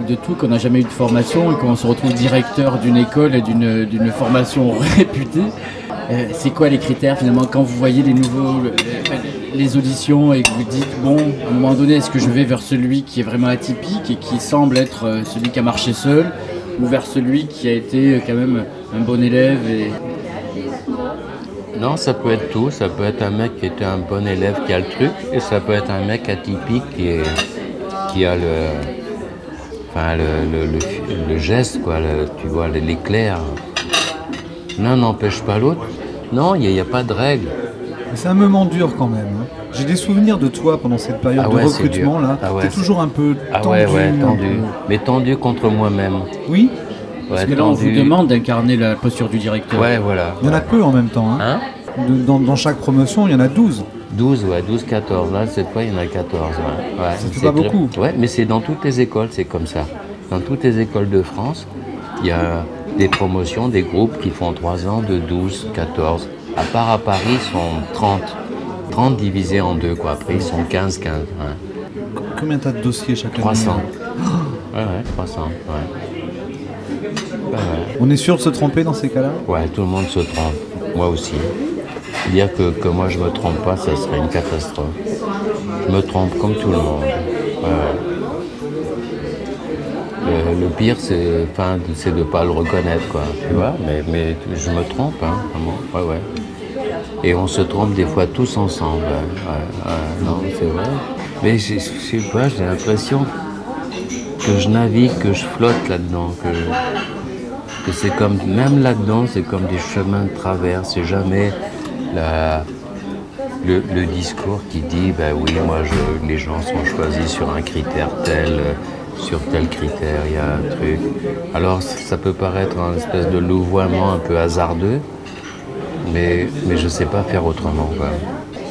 De tout, qu'on n'a jamais eu de formation et qu'on se retrouve directeur d'une école et d'une formation [LAUGHS] réputée, euh, c'est quoi les critères finalement quand vous voyez les nouveaux, auditions et que vous dites bon, à un moment donné, est-ce que je vais vers celui qui est vraiment atypique et qui semble être euh, celui qui a marché seul ou vers celui qui a été euh, quand même un bon élève et Non, ça peut être tout. Ça peut être un mec qui était un bon élève qui a le truc, et ça peut être un mec atypique qui, est, qui a le, enfin, le, le, le- le geste, quoi, le- tu vois, l'éclair. L'un n'empêche pas l'autre. Non, il n'y a, il y a pas de règle. Mais C'est un moment dur quand même. hein. J'ai des souvenirs de toi pendant cette période Ah de ouais, recrutement là. Ah ouais, T'es toujours un peu Ah tendu. ouais, ouais, un tendu. peu. Mais tendu contre moi-même. Oui Parce Ouais, que là, on vous demande d'incarner la posture du directeur. Ouais, voilà. Il y en a peu en même temps. hein. De- dans, dans chaque promotion, il y en a 12. 12, ouais, 12, 14. Là, cette fois, il y en a 14. Ouais. Ouais, c'est pas très- beaucoup. Ouais, mais c'est dans toutes les écoles, c'est comme ça. Dans toutes les écoles de France, il y a des promotions, des groupes qui font 3 ans de 12, 14. À part à Paris, ils sont 30. 30 divisés en deux, quoi. Après, ils sont 15, 15. ouais. Combien t'as de dossiers chaque année 300. Ouais, ouais, 300. Ouais. Ouais, ouais. On est sûr de se tromper dans ces cas-là? Ouais, tout le monde se trompe. Moi aussi. Dire que, que moi je me trompe pas, ça serait une catastrophe. Je me trompe comme tout le monde. Le, pire, c'est de ne pas le reconnaître, quoi. Tu vois, mais, mais je me trompe, hein, vraiment. Ouais, ouais. Et on se trompe des fois tous ensemble. ouais. non, c'est vrai. Mais j'ai l'impression que je navigue, que je flotte là-dedans, que que c'est comme, même là-dedans, c'est comme des chemins de travers, c'est jamais le, le discours qui dit, ben oui, moi, je, les gens sont choisis sur un critère tel, sur tel critère, il y a un truc. Alors, ça peut paraître un espèce de louvoiement un peu hasardeux, mais, mais je sais pas faire autrement. quoi.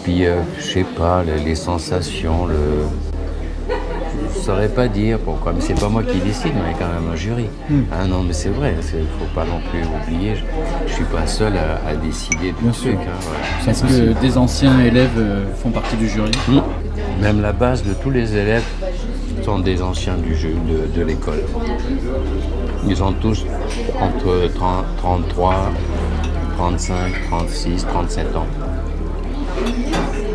Puis, euh, je sais pas, les, les sensations, le... Je saurais pas dire pourquoi, mais c'est pas moi qui décide, y a quand même un jury. Hmm. Ah non, mais c'est vrai, il faut pas non plus oublier, je, je suis pas seul à, à décider du truc. hein, voilà. Est-ce que des anciens élèves euh, font partie du jury Hmm. Même la base de tous les élèves sont des anciens du jeu de, de l'école. Ils ont tous entre 30 33, 35, 36, 37 ans.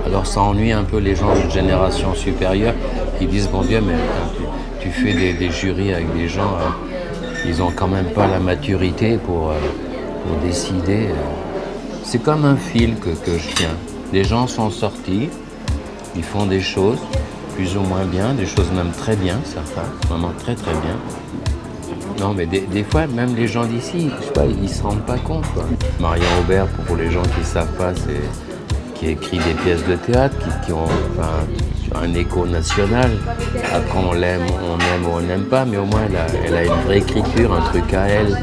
Alors ça ennuie un peu les gens de génération supérieure qui disent bon Dieu mais tu, fais des, jurys avec des gens, euh, ils ont quand même pas la maturité pour, euh, pour décider. euh. C'est comme un fil que, que je tiens. Les gens sont sortis, ils font des choses plus ou moins bien, des choses même très bien, certains, vraiment très très bien. Non, mais des, des fois, même les gens d'ici, ils se rendent pas compte. Quoi. Marion Aubert, pour, les gens qui ne savent pas, c'est qui écrit des pièces de théâtre qui, ont un écho national. Après, on l'aime, on aime ou on n'aime pas, mais au moins, elle a, elle a une vraie écriture, un truc à elle.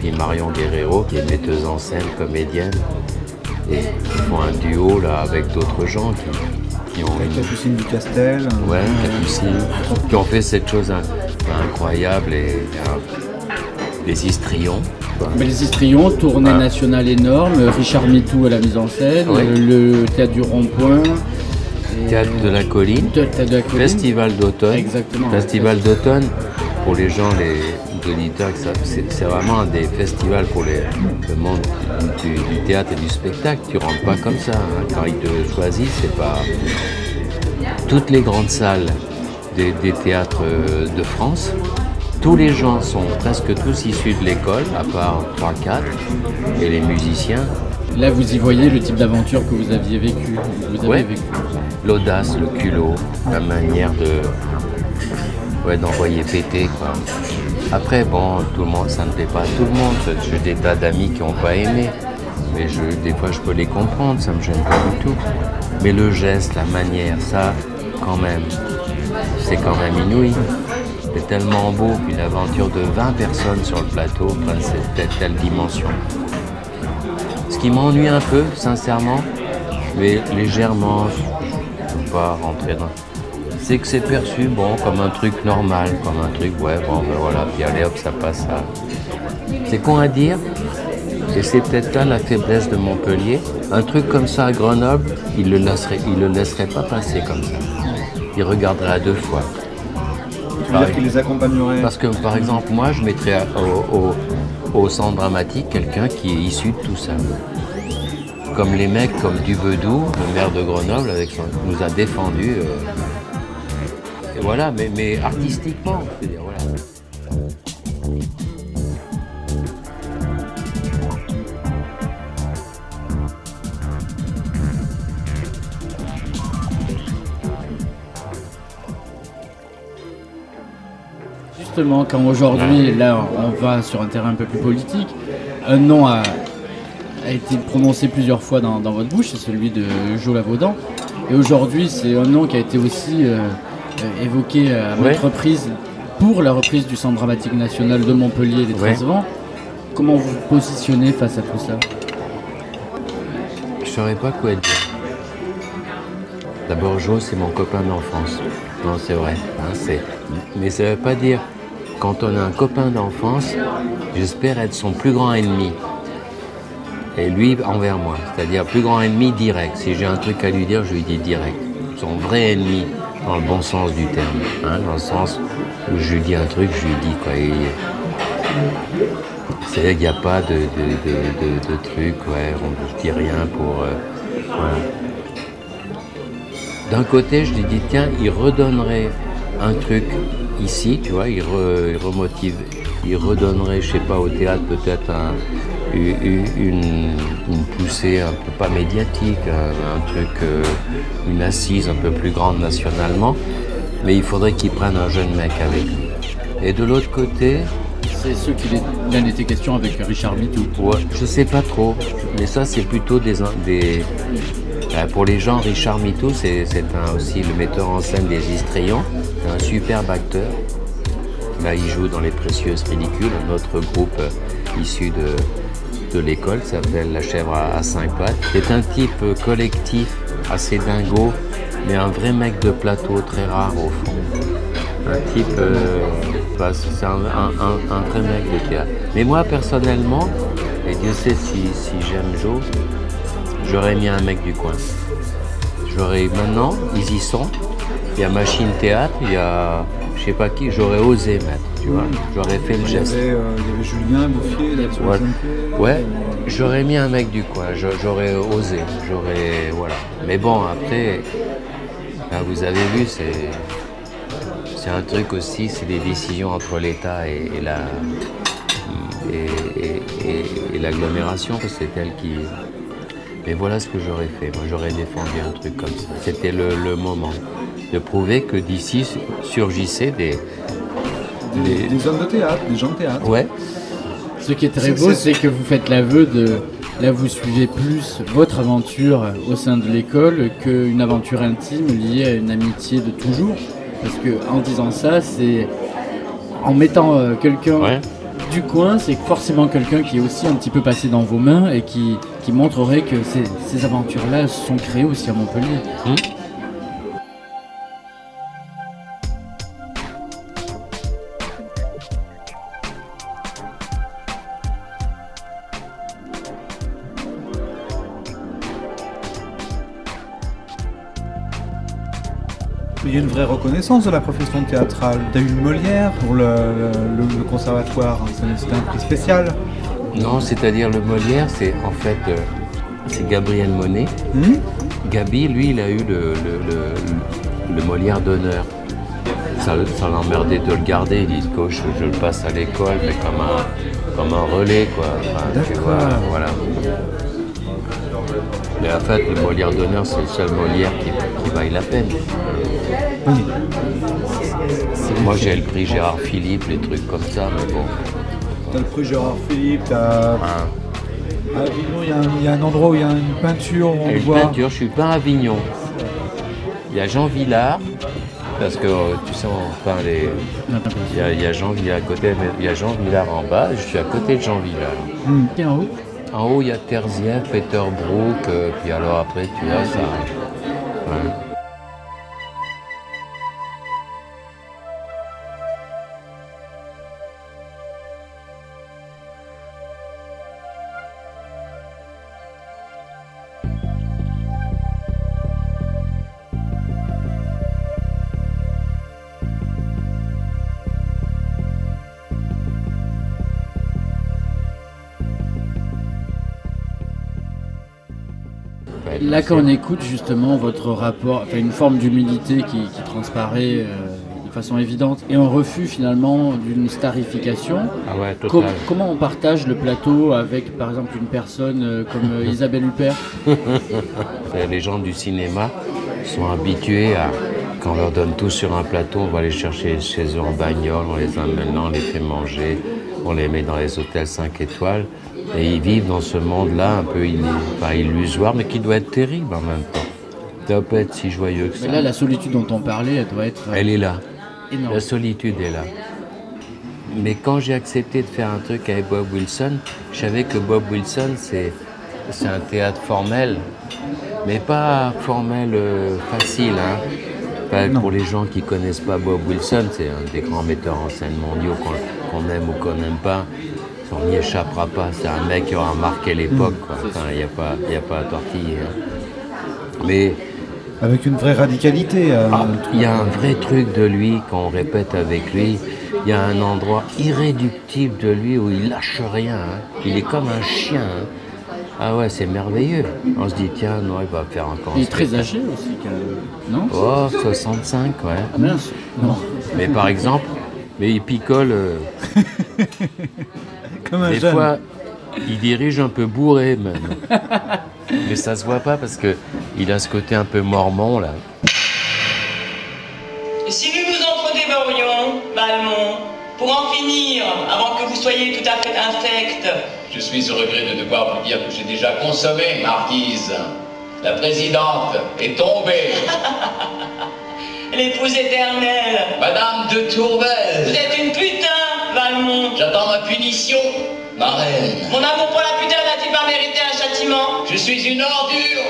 Puis Marion Guerrero, qui est metteuse en scène, comédienne, et ils font un duo là avec d'autres gens qui, qui ont Avec une- Capucine du Castel. Ouais, Capucine, qui ont fait cette chose hein, incroyable et euh, les histrions. quoi. Mais les Histrions, tournée Ah. nationale énorme, Richard Mitou à la mise en scène, Oui. le théâtre du rond-point. Théâtre de la colline, Théâtre de la colline. Festival d'automne. Exactement. Festival d'automne, pour les gens, les auditeurs, que ça- c'est vraiment des festivals pour les, le monde du, du théâtre et du spectacle. Tu rentres pas comme ça. hein. Quand ils te choisissent, c'est pas. Toutes les grandes salles des, des théâtres euh, de France, tous les gens sont presque tous issus de l'école, à part 3-4, et les musiciens. Là, vous y voyez le type d'aventure que vous aviez vécu. Vous avez Ouais. vécu. L'audace, le culot, la manière de ouais, d'envoyer péter quoi. Après bon, tout le monde, ça ne plaît pas à tout le monde. J'ai des tas d'amis qui n'ont pas aimé, mais je, des fois je peux les comprendre, ça me gêne pas du tout. Mais le geste, la manière, ça, quand même, c'est quand même inouï. C'est tellement beau qu'une aventure de 20 personnes sur le plateau prenne cette telle, telle dimension. Ce qui m'ennuie un peu, sincèrement, mais légèrement, je ne peux pas rentrer dans. C'est que c'est perçu, bon, comme un truc normal, comme un truc, ouais, bon, ben voilà, puis allez hop, ça passe à. C'est con à dire, et c'est peut-être là la faiblesse de Montpellier. Un truc comme ça à Grenoble, il le laisserait, il le laisserait pas passer comme ça. Il regarderait à deux fois. Tu veux dire qu'il les accompagnerait? Parce que, par exemple, moi, je mettrais au- au centre dramatique quelqu'un qui est issu de tout ça. Comme les mecs comme Dubedou, le maire de Grenoble, avec nous a défendu. euh, et voilà, mais, mais artistiquement, je veux dire, voilà. Justement, quand aujourd'hui, là, on va sur un terrain un peu plus politique, un nom a, a été prononcé plusieurs fois dans, dans votre bouche, c'est celui de Jo Lavaudan. Et aujourd'hui, c'est un nom qui a été aussi euh, euh, évoqué à maintes Ouais. reprises pour la reprise du Centre dramatique national de Montpellier des Ouais. Transvents. Comment vous vous positionnez face à tout ça? Je saurais pas quoi dire. D'abord, Jo, c'est mon copain d'enfance. Non, c'est vrai. hein. Mais ça veut pas dire, quand on a un copain d'enfance, j'espère être son plus grand ennemi. Et lui envers moi. C'est-à-dire plus grand ennemi direct. Si j'ai un truc à lui dire, je lui dis direct. Son vrai ennemi, dans le bon sens du terme. hein, dans le sens où je lui dis un truc, je lui dis quoi. C'est-à-dire qu'il n'y a pas de, de, de, truc, ouais, on ne dit rien pour. euh. D'un côté, je lui dis, tiens, il redonnerait un truc ici, tu vois, il, re- il remotive, il redonnerait, je sais pas, au théâtre peut-être un- une, une poussée un peu pas médiatique, un, un truc, euh, une assise un peu plus grande nationalement, mais il faudrait qu'il prenne un jeune mec avec lui. Et de l'autre côté, C'est ce qu'il est- il en était question avec Richard Mitou. Ouais, je sais pas trop, mais ça c'est plutôt des, des Euh, pour les gens, Richard Mito, c'est aussi le metteur en scène des Histrions, un superbe acteur. Là, il joue dans Les Précieuses Ridicules, un autre groupe euh, issu de, de l'école, s'appelle La Chèvre à, cinq pattes. C'est un type euh, collectif, assez dingo, mais un vrai mec de plateau, très rare au fond. Un type, bah, c'est un, mec de théâtre. Mais moi, personnellement, et Dieu sait si, si j'aime Joe, j'aurais mis un mec du coin. J'aurais maintenant, ils y sont. Il y a Machine Théâtre, il y a je sais pas qui, j'aurais osé mettre, tu vois. J'aurais fait le Il y geste. avait, euh, il y avait Julien Bouffier, Ouais, j'aurais mis un mec du coin, j'aurais osé, j'aurais. Voilà. Mais bon, après, ben, vous avez vu, c'est. C'est un truc aussi, c'est des décisions entre l'État et, et la. Et, et- et- et l'agglomération, parce que c'est elle qui. Mais voilà ce que j'aurais fait. Moi, j'aurais défendu un truc comme ça. C'était le, le moment de prouver que d'ici surgissaient des. Des, des hommes de théâtre, des gens de théâtre. Ouais. Ce qui est très beau, c'est- c'est que vous faites l'aveu de. Là, vous suivez plus votre aventure au sein de l'école qu'une aventure intime liée à une amitié de toujours. Parce que en disant ça, c'est. En mettant euh, quelqu'un Ouais. du coin, c'est forcément quelqu'un qui est aussi un petit peu passé dans vos mains et qui, qui montrerait que ces, ces aventures-là se sont créées aussi à Montpellier. Mais il y a une vraie reconnaissance de la profession théâtrale. Eu le Molière pour le, le- le conservatoire, hein, c'est- un prix spécial. Non, c'est-à-dire le Molière, c'est en fait euh, c'est Gabriel Monet. Gabi, lui, il a eu le, le- le- le Molière d'honneur. Ça, ça l'emmerdait de le garder. Il dit coach, je le passe à l'école, mais comme un, comme un relais, quoi. Enfin, tu vois, voilà. Mais en fait, le Molière d'honneur, c'est le seul Molière qui, qui vaille la peine. Moi, j'ai le prix Gérard Philippe, les trucs comme ça, mais bon. T'as le prix Gérard Philippe, t'as. À Avignon, il y a un- il y, a un endroit où il y a une peinture où on une voit. peinture, je suis peint à Avignon. Il y a Jean Villard, parce que euh, tu sais, on peint les. Il y a, il y a Jean Villard à côté, mais il y a Jean Villard en bas, je suis à côté de Jean Villard. Et en haut En haut, il y a Terzieff, Peter Brook, euh, puis alors après, tu vois, ça. ouais. Quand on écoute justement votre rapport, enfin une forme d'humilité qui, qui transparaît euh, de façon évidente, et un refus finalement d'une starification, Ah ouais, com- comment on partage le plateau avec par exemple une personne euh, comme euh, [LAUGHS] Isabelle Huppert? Les gens du cinéma sont habitués à, quand on leur donne tout sur un plateau, on va les chercher chez eux en bagnole, on les amène là, on les fait manger, on les met dans les hôtels 5 étoiles. Et ils vivent dans ce monde-là un peu illu- pas illusoire, mais qui doit être terrible en même temps. Ça doit pas être si joyeux que ça. Mais là, la solitude dont on parlait, elle doit être. euh, Elle est là. énorme. La solitude est là. Mais quand j'ai accepté de faire un truc avec Bob Wilson, je savais que Bob Wilson, c'est, c'est un théâtre formel, mais pas formel euh, facile. Hein. Pas pour les gens qui connaissent pas Bob Wilson, c'est un des grands metteurs en scène mondiaux qu'on, qu'on aime ou qu'on n'aime pas. On n'y échappera pas. C'est un mec qui aura marqué l'époque. Enfin, il n'y a, pas- il y a pas à tortiller. hein. Mais Avec une vraie radicalité. euh, ah, il y a un vrai truc de lui qu'on répète avec lui. Il y a un endroit irréductible de lui où il lâche rien. hein. Il est comme un chien. hein. Ah ouais, c'est merveilleux. On se dit, tiens, non, il va faire encore un Il est très âgé aussi, quand même. non Oh, 65, ouais. Ah mince, non. Mais par exemple, mais il picole. euh, [LAUGHS] Comme un des jeune. fois, il dirige un peu bourré même. [LAUGHS] mais ça se voit pas parce que il a ce côté un peu mormon là. Et si nous nous entredévorions, Balmont, pour en finir, avant que vous soyez tout à fait infect, Je suis au regret de devoir vous dire que j'ai déjà consommé, Marquise. La présidente est tombée. [LAUGHS] L'épouse éternelle. Madame de Tourvel. Vous êtes une putain, J'attends ma punition, ma reine. Mon amour pour la putain n'a-t-il pas mérité un châtiment? Je suis une ordure.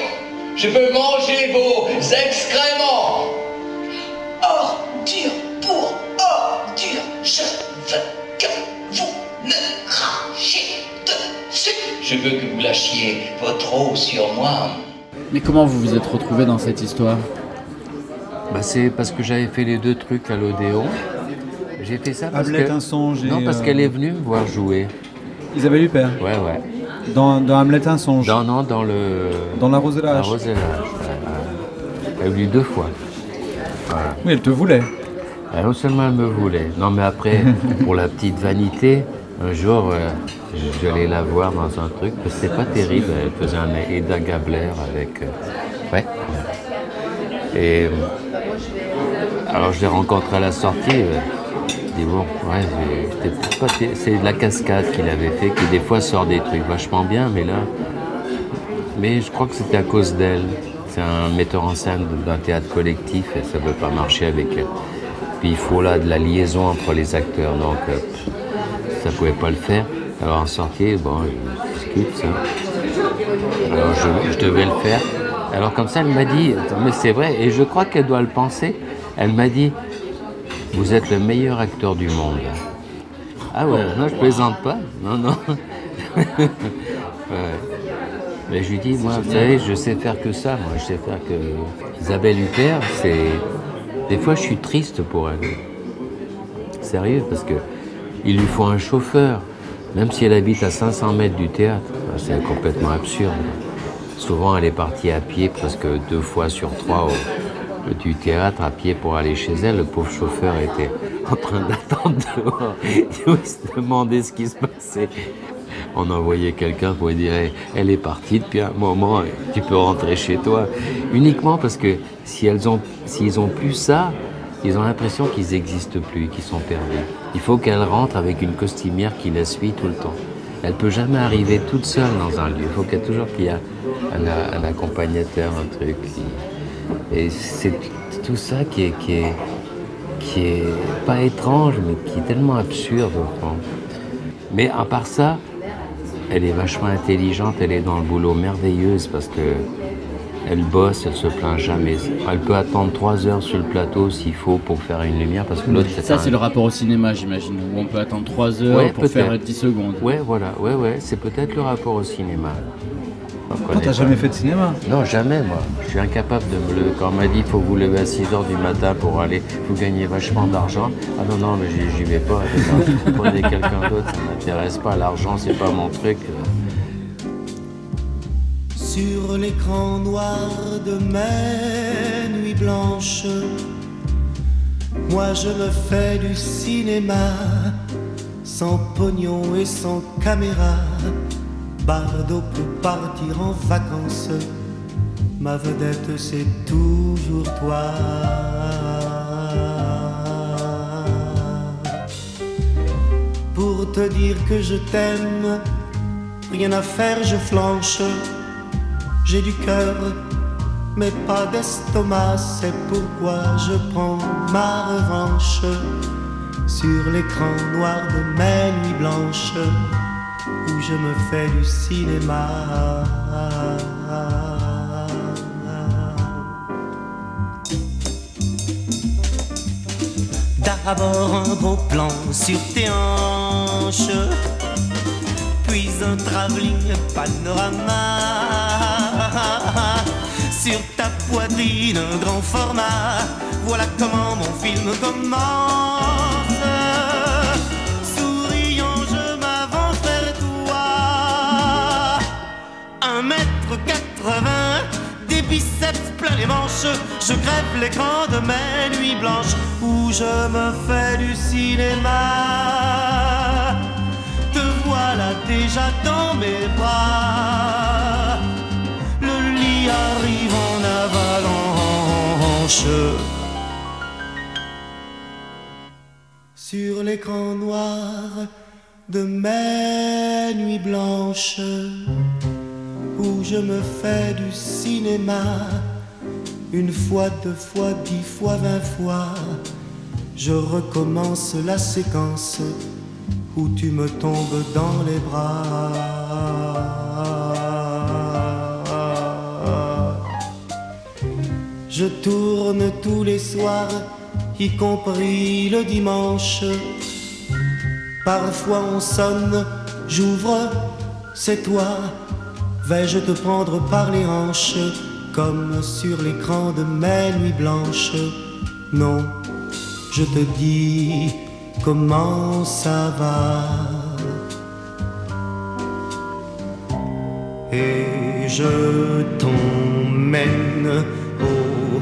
Je peux manger vos excréments. Ordure pour ordure. Je veux que vous me crachiez dessus. Je veux que vous lâchiez votre eau sur moi. Mais comment vous vous êtes retrouvé dans cette histoire? Bah, c'est parce que j'avais fait les deux trucs à l'Odéon. J'ai fait ça parce Hamlet, que... un songe et, Non, parce euh, qu'elle est venue me voir jouer. Isabelle Huppert. Ouais, ouais. Dans, dans Hamlet, un songe. Non, non, dans le... Dans La Rose et la La Hache. Rose et la Hache, ouais, ouais. Elle est venue deux fois. Voilà. Oui, elle te voulait. Non seulement elle me voulait, non mais après, [LAUGHS] pour la petite vanité, un jour, euh, je- la voir dans un truc, parce que c'était pas terrible, elle faisait un Eda Gabler avec... euh, ouais. Et... euh, alors je l'ai rencontrée à la sortie, c'est de la cascade qu'il avait fait, qui des fois sort des trucs vachement bien, mais là... Mais je crois que c'était à cause d'elle. C'est un metteur en scène d'un théâtre collectif et ça ne veut pas marcher avec elle. Puis il faut là de la liaison entre les acteurs, donc euh, ça ne pouvait pas le faire. Alors en sortie, bon, je discute ça. Alors je, je devais le faire. Alors comme ça, elle m'a dit, mais c'est vrai, et je crois qu'elle doit le penser, elle m'a dit, vous êtes le meilleur acteur du monde. Ah ouais, non, je plaisante pas. Non, non. Mais je lui dis, moi, vous savez, je sais faire que ça. Moi, je sais faire que. Isabelle Huppert, c'est. Des fois, je suis triste pour elle. Sérieux, parce que il lui faut un chauffeur, même si elle habite à 500 mètres du théâtre. Enfin, C'est complètement absurde. Souvent, elle est partie à pied presque deux fois sur trois du théâtre à pied pour aller chez elle. Le pauvre chauffeur était en train d'attendre dehors. [LAUGHS] Il se demandait ce qui se passait. On envoyait quelqu'un pour lui dire Hey, elle est partie depuis un moment, tu peux rentrer chez toi. Uniquement parce que si elles ont, s'ils ont plus ça, ils ont l'impression qu'ils n'existent plus, qu'ils sont perdus. Il faut qu'elle rentre avec une costumière qui la suit tout le temps. Elle peut jamais arriver toute seule dans un lieu. Il faut qu'il y ait toujours qu'il y a un, un accompagnateur, un truc. qui- Et c'est tout ça qui est, qui est, qui est pas étrange, mais qui est tellement absurde. Mais à part ça, elle est vachement intelligente, elle est dans le boulot merveilleuse parce que elle bosse, elle se plaint jamais. Elle peut attendre trois heures sur le plateau s'il faut pour faire une lumière parce que l'autre Ça, un- c'est le rapport au cinéma, j'imagine, où on peut attendre 3 heures Ouais, pour faire peut-être. 10 secondes. Ouais, voilà, ouais, ouais, c'est peut-être le rapport au cinéma. Connaît t'as jamais fait de cinéma Non, jamais, moi. Je suis incapable de me lever. Quand on m'a dit qu'il faut vous lever à 6 h du matin pour aller, vous gagnez vachement d'argent. Ah non, non, mais j'y- vais pas. [LAUGHS] Prenez quelqu'un d'autre, ça m'intéresse pas. L'argent, c'est pas mon truc. Sur l'écran noir de mes nuits blanches, moi je me fais du cinéma, sans pognon et sans caméra. Bardot peut partir en vacances, ma vedette c'est toujours toi. Pour te dire que je t'aime, rien à faire, je flanche. J'ai du cœur, mais pas d'estomac, c'est pourquoi je prends ma revanche sur l'écran noir de mes nuits blanches où je me fais du cinéma. D'abord un beau plan sur tes hanches, puis un travelling panorama. Sur ta poitrine, un grand format. Voilà comment mon film commence. 1 mètre 80 Des biceps plein les manches Je crève l'écran de mes nuits blanches Où je me fais du cinéma. Te voilà déjà dans mes bras. Le lit arrive en avalanche. Sur l'écran noir de mes nuits blanches où je me fais du cinéma. Une fois, deux fois, dix fois, vingt fois, je recommence la séquence où tu me tombes dans les bras. Je tourne tous les soirs, y compris le dimanche. Parfois on sonne, j'ouvre, c'est toi. Vais-je te prendre par les hanches, comme sur l'écran de mes nuits blanches? Non, je te dis comment ça va. Et je t'emmène au.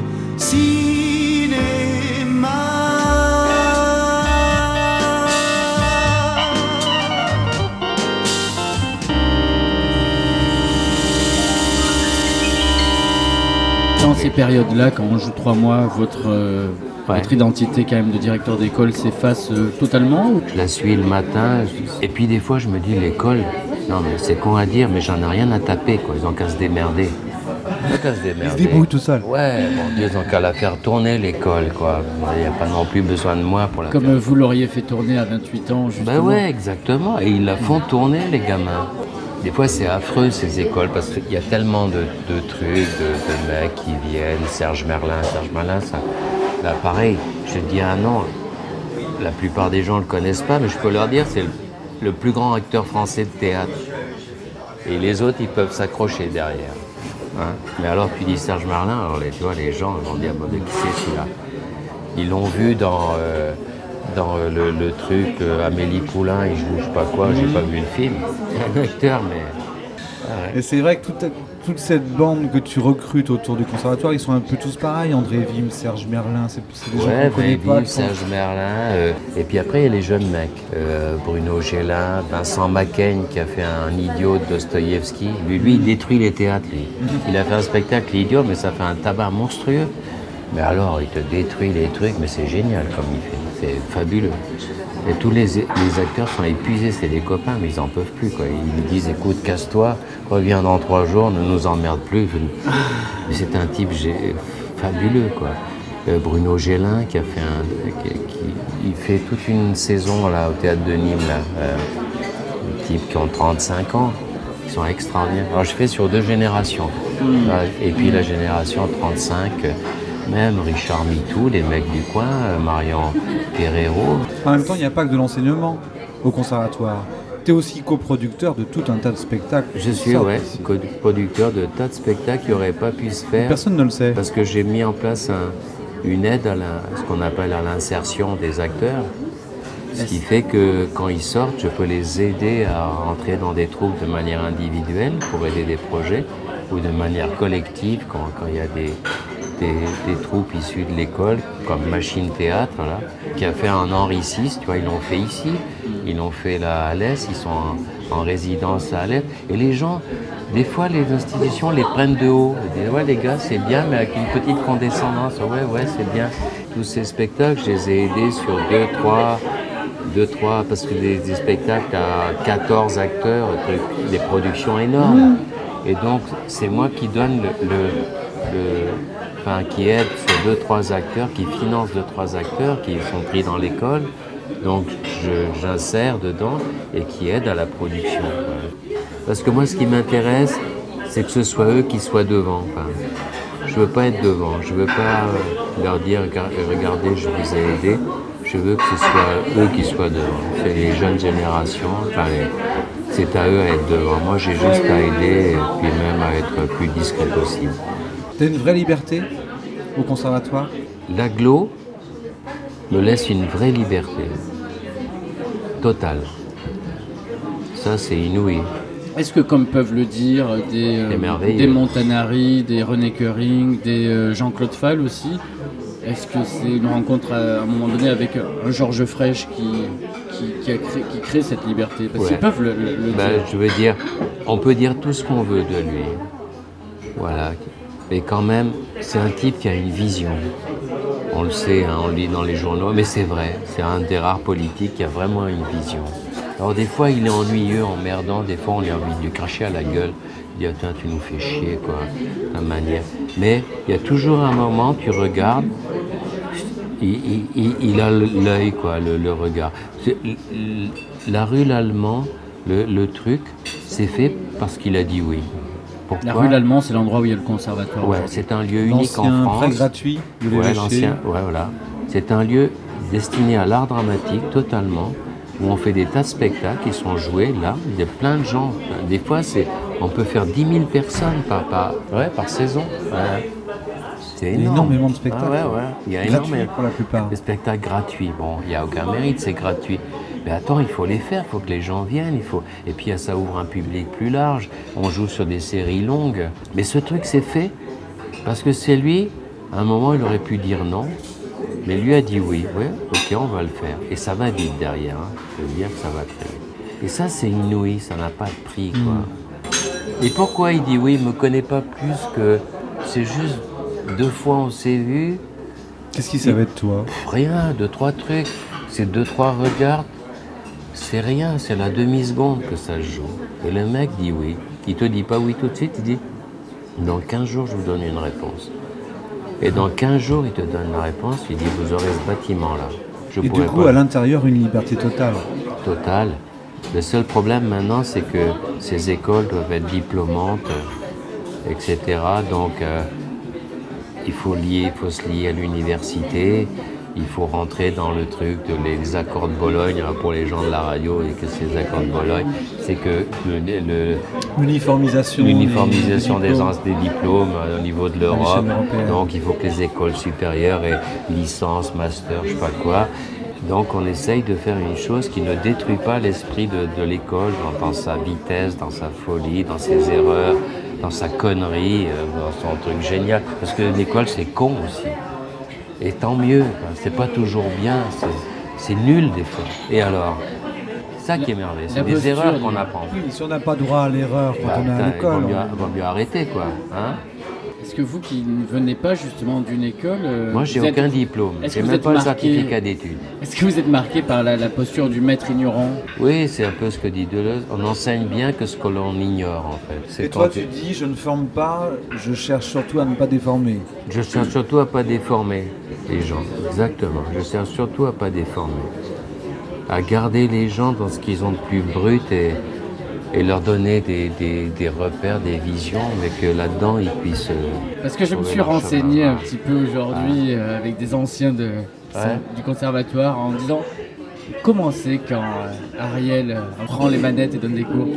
Ces périodes-là, quand on joue trois mois, votre, euh, votre identité quand même de directeur d'école s'efface euh, totalement ou- Je la suis le matin, et puis des fois je me dis l'école, non mais c'est con à dire, mais j'en ai rien à taper quoi, ils ont qu'à se démerder. Ils ont qu'à se démerder. Ils se débrouillent tout seuls. Ouais, bon Dieu, ils ont qu'à la faire tourner l'école quoi. Il n'y a pas non plus besoin de moi pour la Comme faire. vous l'auriez fait tourner à 28 ans, justement. Ben ouais, exactement. Et ils la font tourner, les gamins. Des fois, c'est affreux, ces écoles, parce qu'il y a tellement de, de trucs, de, de mecs qui viennent. Serge Merlin, Serge Merlin, ça. Là, pareil, je dis un nom. La plupart des gens le connaissent pas, mais je peux leur dire, c'est le, plus grand acteur français de théâtre. Et les autres, ils peuvent s'accrocher derrière. hein. Mais alors, tu dis Serge Merlin, alors les, tu vois, les gens vont dire, bon, qui c'est celui-là? Ils l'ont vu dans, euh, dans euh, le, le truc euh, Amélie Poulain, il joue je sais pas quoi, j'ai pas vu le film. C'est un acteur, mais. Ah ouais. Et c'est vrai que toute, toute cette bande que tu recrutes autour du conservatoire, ils sont un peu tous pareils. André Vim, Serge Merlin, c'est des gens Ouais, qu'on connaît pas. sont- Serge Merlin. euh, et puis après, il y a les jeunes mecs. Euh, Bruno Gélin, Vincent Macaigne qui a fait un idiot de Dostoïevski. Lui, lui, il détruit les théâtres, lui. Il a fait un spectacle idiot, mais ça fait un tabac monstrueux. Mais alors, il te détruit les trucs, mais c'est génial comme il fait. C'est fabuleux. Et tous les, les acteurs sont épuisés, c'est des copains, mais ils en peuvent plus. Quoi. Ils lui disent écoute, casse-toi, reviens dans trois jours, ne nous emmerde plus. Mais c'est un type fabuleux. Quoi. Euh, Bruno Gélin qui a fait un. Qui, qui- il fait toute une saison là, au théâtre de Nîmes. Là, euh, des types qui ont 35 ans. Ils sont extraordinaires. Alors je fais sur deux générations. Voilà, Et puis la génération 35, euh, même Richard Mitou, les mecs du coin, euh, Marion Terrero. En même temps, il n'y a pas que de l'enseignement au conservatoire. Tu es aussi coproducteur de tout un tas de spectacles. Je suis Ça, ouais, co- producteur de tas de spectacles qui n'auraient pas pu se faire. Personne ne le sait. Parce que j'ai mis en place un- une aide à la- ce qu'on appelle à l'insertion des acteurs. Ce qui fait que quand ils sortent, je peux les aider à entrer dans des troupes de manière individuelle pour aider des projets ou de manière collective quand, quand il y a des, des, troupes issues de l'école, comme Machine Théâtre, là, qui a fait un Henri VI, tu vois, ils l'ont fait ici, ils l'ont fait là à Alès, ils sont en, en résidence à Alès. Et les gens, des fois, les institutions les prennent de haut. Ils disent, ouais, les gars, c'est bien, mais avec une petite condescendance. Ouais, ouais, c'est bien. Tous ces spectacles, je les ai aidés sur deux, trois, deux, trois, parce que des, spectacles à 14 acteurs, des productions énormes. Et donc, c'est moi qui donne le- qui aide sur deux, trois acteurs, qui finance deux, trois acteurs qui sont pris dans l'école. Donc, j'insère dedans et qui aide à la production. Parce que moi, ce qui m'intéresse, c'est que ce soit eux qui soient devant. Enfin, je veux pas être devant. Je veux pas euh, leur dire Regar- regardez, je vous ai aidé. Je veux que ce soit eux qui soient devant. C'est les jeunes générations. C'est à eux à être devant. Moi, j'ai juste à aider et puis même à être plus discret possible. Tu as une vraie liberté au conservatoire? L'aglo me laisse une vraie liberté. Totale. Ça, c'est inouï. Est-ce que, comme peuvent le dire des, euh, des Montanari, des René Coering, des euh, Jean-Claude Fall aussi, est-ce que c'est une rencontre à, un moment donné avec un Georges Frêche qui, qui, qui a créé, qui crée cette liberté? Parce qu'ils peuvent le, le- le Ben, dire. je veux dire, on peut dire tout ce qu'on veut de lui. Voilà. Mais quand même, c'est un type qui a une vision. On le sait, hein, on le lit dans les journaux, mais c'est vrai. C'est un des rares politiques qui a vraiment une vision. Alors des fois, il est ennuyeux, emmerdant. Des fois, on a envie de lui cracher à la gueule. Il dit Attends, tu nous fais chier, quoi, ta manière. Mais il y a toujours un moment, tu regardes, il, a l'œil, quoi, le, regard. La rue L'Allemand, le, le truc, c'est fait parce qu'il a dit oui. Pourquoi La rue L'Allemand, c'est l'endroit où il y a le conservatoire. Ouais, c'est un lieu unique en France. prêt gratuit de Ouais, l'ancien, ouais, voilà. C'est un lieu destiné à l'art dramatique totalement, où on fait des tas de spectacles qui sont joués là. Il y a plein de gens. Des fois, c'est, on peut faire 10 000 personnes par, par, ouais, par saison. Ouais. C'est Il y a énorme. énormément de spectacles. Ah ouais, ouais. Il y a énormément. pour la plupart. Des spectacles gratuits. Bon, il n'y a aucun mérite, c'est gratuit. Mais attends, il faut les faire, il faut que les gens viennent. Il faut... Et puis ça ouvre un public plus large. On joue sur des séries longues. Mais ce truc, c'est fait parce que c'est lui, à un moment, il aurait pu dire non. Mais lui a dit oui. Oui, ok, on va le faire. Et ça va vite derrière. Hein. Je veux dire que ça va très vite. Et ça, c'est inouï, ça n'a pas de prix, quoi. Et pourquoi il dit oui? Il me connaît pas plus que. C'est juste deux fois on s'est vu. Qu'est-ce qu'il savait de toi? Rien, deux, trois trucs. C'est deux, trois regards. C'est rien, c'est la demi-seconde que ça se joue. Et le mec dit oui. Il te dit pas oui tout de suite, il dit dans 15 jours, je vous donne une réponse. Et dans 15 jours, il te donne la réponse, il dit vous aurez ce bâtiment-là. Je Et du coup, pas- à l'intérieur, une liberté totale. Total. Le seul problème maintenant, c'est que ces écoles doivent être diplômantes, euh, etc. Donc, euh, il faut lier, il faut se lier à l'université. Il faut rentrer dans le truc de les accords de Bologne hein, pour les gens de la radio et que ces accords de Bologne, c'est que L'uniformisation. l'uniformisation des des, diplômes. ans- des diplômes euh, au niveau de l'Europe. Donc il faut que les écoles supérieures aient licence, master, je sais pas quoi. Donc on essaye de faire une chose qui ne détruit pas l'esprit de, de l'école dans, dans sa vitesse, dans sa folie, dans ses erreurs, dans sa connerie, euh, dans son truc génial. Parce que l'école c'est con aussi. Et tant mieux, c'est pas toujours bien, c'est- nul des fois. Et alors ça qui est merveilleux, c'est des erreurs qu'on apprend. Oui, si on n'a pas droit à l'erreur quand Bah, on est à l'école. Il vaut mieux, on- vaut mieux arrêter, quoi. Hein que vous qui ne venez pas justement d'une école. euh, Moi, j'ai vous êtes- aucun diplôme. J'ai même pas le marqué- certificat d'études. Est-ce que vous êtes marqué par la, la posture du maître ignorant Oui, c'est un peu ce que dit Deleuze. On enseigne bien que ce que l'on ignore, en fait. C'est Et toi, tu dis, je ne forme pas, je cherche surtout à ne pas déformer. Je cherche surtout à pas déformer les gens. Exactement. Je cherche surtout à pas déformer. À garder les gens dans ce qu'ils ont de plus brut et, et leur donner des, des- des repères, des visions, mais que là-dedans, ils puissent. euh, Parce que je me suis renseigné chemin. un petit peu aujourd'hui euh, avec des anciens de, Ouais. du conservatoire en disant comment c'est quand euh, Ariel prend les manettes et donne des cours?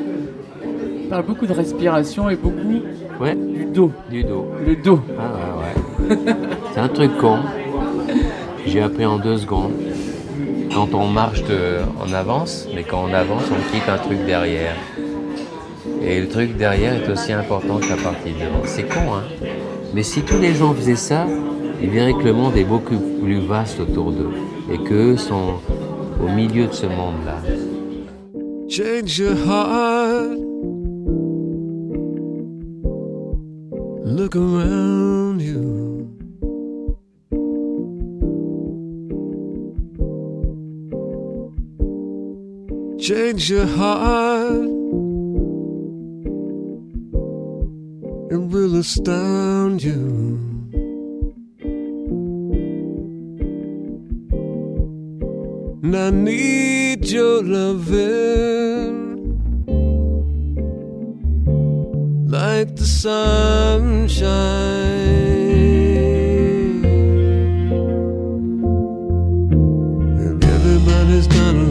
Il parle beaucoup de respiration et beaucoup Ouais. du dos. Du dos. Le dos. Ah ouais, ouais. C'est un truc con. J'ai appris en deux secondes. Quand on marche de- en avance, mais quand on avance, on quitte un truc derrière. Et le truc derrière est aussi important que la partie devant. C'est con, hein Mais si tous les gens faisaient ça, ils verraient que le monde est beaucoup plus vaste autour d'eux. Et qu'eux sont au milieu de ce monde-là. Change your heart. Look around you. Change your heart. Astound you. And I need your loving like the sunshine. And everybody's gotta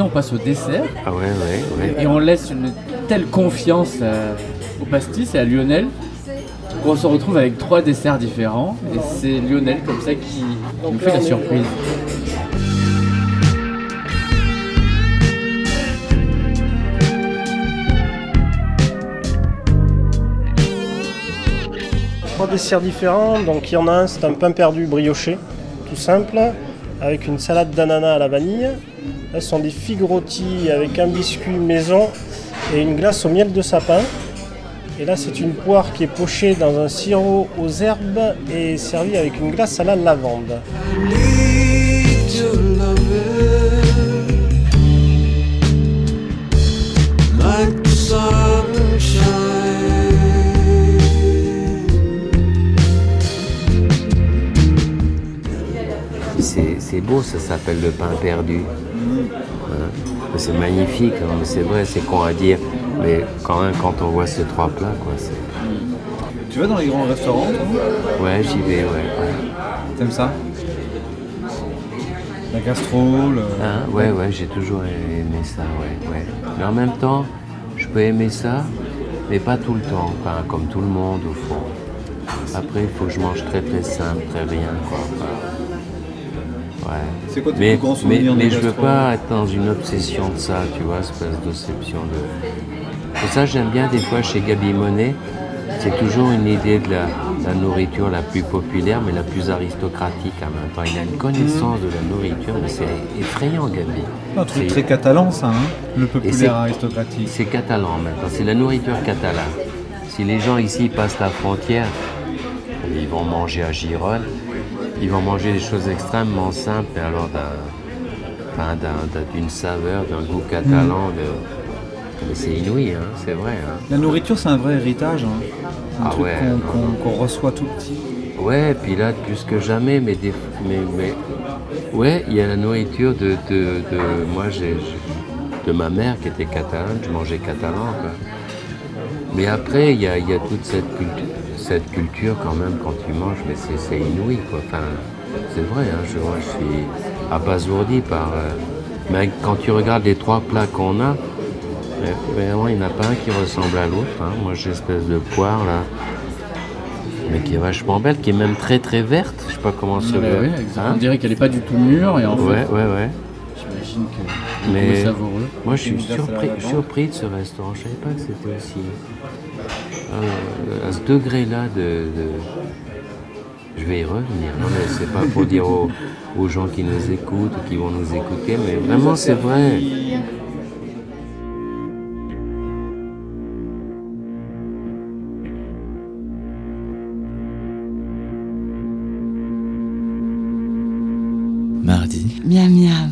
on passe au dessert. Ah ouais, ouais, ouais. Et on laisse une telle confiance à- au pastis et à Lionel qu'on se retrouve avec trois desserts différents. Et c'est Lionel comme ça qui, qui nous fait la surprise. Trois desserts différents. Donc il y en a un, c'est un pain perdu brioché, tout simple, avec une salade d'ananas à la vanille. Là, ce sont des figues rôties avec un biscuit maison et une glace au miel de sapin. Et là, c'est une poire qui est pochée dans un sirop aux herbes et servie avec une glace à la lavande. C'est beau, ça s'appelle le pain perdu. C'est magnifique, hein, mais c'est vrai, c'est con à dire. Mais quand même, quand on voit ces trois plats, quoi, c'est... Tu vas dans les grands restaurants, toi Ouais, j'y vais, ouais. ouais. T'aimes ça La gastro, le... Hein, ouais, ouais, j'ai toujours aimé ça, ouais, ouais. Mais en même temps, je peux aimer ça, mais pas tout le temps, enfin, comme tout le monde au fond. Après, il faut que je mange très très simple, très rien, quoi. enfin, ouais. C'est quoi tes mais, plus grands mais, souvenirs mais je veux pas être dans une obsession de ça, tu vois, espèce d'obsession de. Pour ça, j'aime bien des fois chez Gabi Monet, c'est toujours une idée de la, la nourriture la plus populaire, mais la plus aristocratique en même temps. Il a une connaissance de la nourriture, mais c'est effrayant, Gabi. Un truc C'est- très catalan, ça, hein Le populaire aristocratique. C'est catalan maintenant, c'est la nourriture catalane. Si les gens ici passent la frontière, ils vont manger à Gironne, ils vont manger des choses extrêmement simples, et alors d'une saveur, d'un goût catalan. Mm. de- Mais c'est inouï, hein, c'est vrai. hein. La nourriture, c'est un vrai héritage. hein. Un Ah truc ouais, qu'on reçoit tout petit. Ouais, puis là, plus que jamais, mais, des, mais, mais ouais, il y a la nourriture de, de, de- moi, j'ai, de ma mère qui était catalane, je mangeais catalan, quoi. Mais après, il y a, il y a toute cette culture, cette culture quand même quand tu manges, mais c'est, inouï, quoi. Enfin, c'est vrai, hein, je, moi, je suis abasourdi par. euh, mais quand tu regardes les trois plats qu'on a, vraiment, il n'y en a pas un qui ressemble à l'autre. hein. Moi, j'ai espèce de poire là mais qui est vachement belle, qui est même très très verte. Je sais pas comment se Ouais, veut. ouais, exactement. On dirait qu'elle n'est pas du tout mûre et en fait, Ouais, ouais, ouais. j'imagine que Mais savoureux. moi, je suis surpris, surpris de ce restaurant. Je savais pas que c'était aussi euh, à ce degré-là de, de- Je vais y revenir. Non, mais c'est pas pour dire aux, aux gens qui nous écoutent ou qui vont nous écouter, mais vraiment, c'est vrai. Mardi. Miam miam.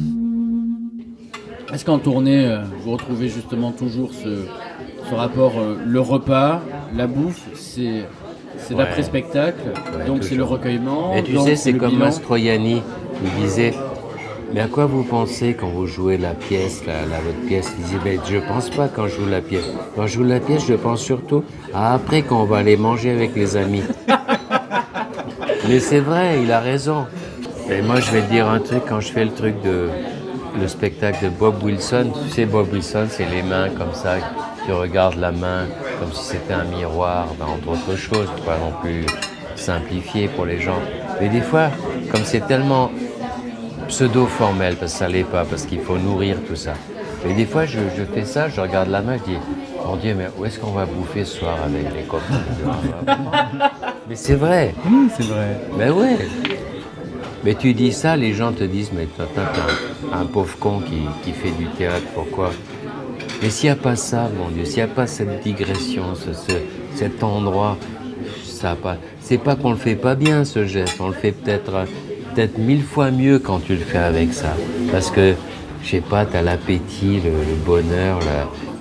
Est-ce qu'en tournée, euh, vous retrouvez justement toujours ce, ce rapport, euh, le repas, la bouffe, c'est c'est Ouais. l'après-spectacle, Ouais, donc c'est le recueillement. Et tu donc sais, c'est comme bilan. Mastroianni, il disait Mais à quoi vous pensez quand vous jouez la pièce, la, la- votre pièce? Il disait Ben, Je pense pas quand je joue la pièce. Quand je joue la pièce, je pense surtout à après quand on va aller manger avec les amis. [LAUGHS] Mais c'est vrai, il a raison. Et moi, je vais te dire un truc quand je fais le truc de. Le spectacle de Bob Wilson, tu sais, Bob Wilson, c'est les mains comme ça, tu regardes la main comme si c'était un miroir, ben, entre autres choses, pas non plus simplifié pour les gens. Mais des fois, comme c'est tellement pseudo-formel, parce que ça l'est pas, parce qu'il faut nourrir tout ça. Mais des fois, je, je fais ça, je regarde la main, je dis, mon Dieu, mais où est-ce qu'on va bouffer ce soir avec les copains Mais c'est vrai. Oui, c'est vrai. Mais ouais. Mais tu dis ça, les gens te disent, mais toi, toi, t'es un, un pauvre con qui, qui fait du théâtre, pourquoi? Mais s'il n'y a pas ça, mon Dieu, s'il n'y a pas cette digression, ce, ce- cet endroit, ça pas. C'est pas qu'on le fait pas bien, ce geste, on le fait peut-être peut-être mille fois mieux quand tu le fais avec ça. Parce que, je sais pas, t'as l'appétit, le, le bonheur,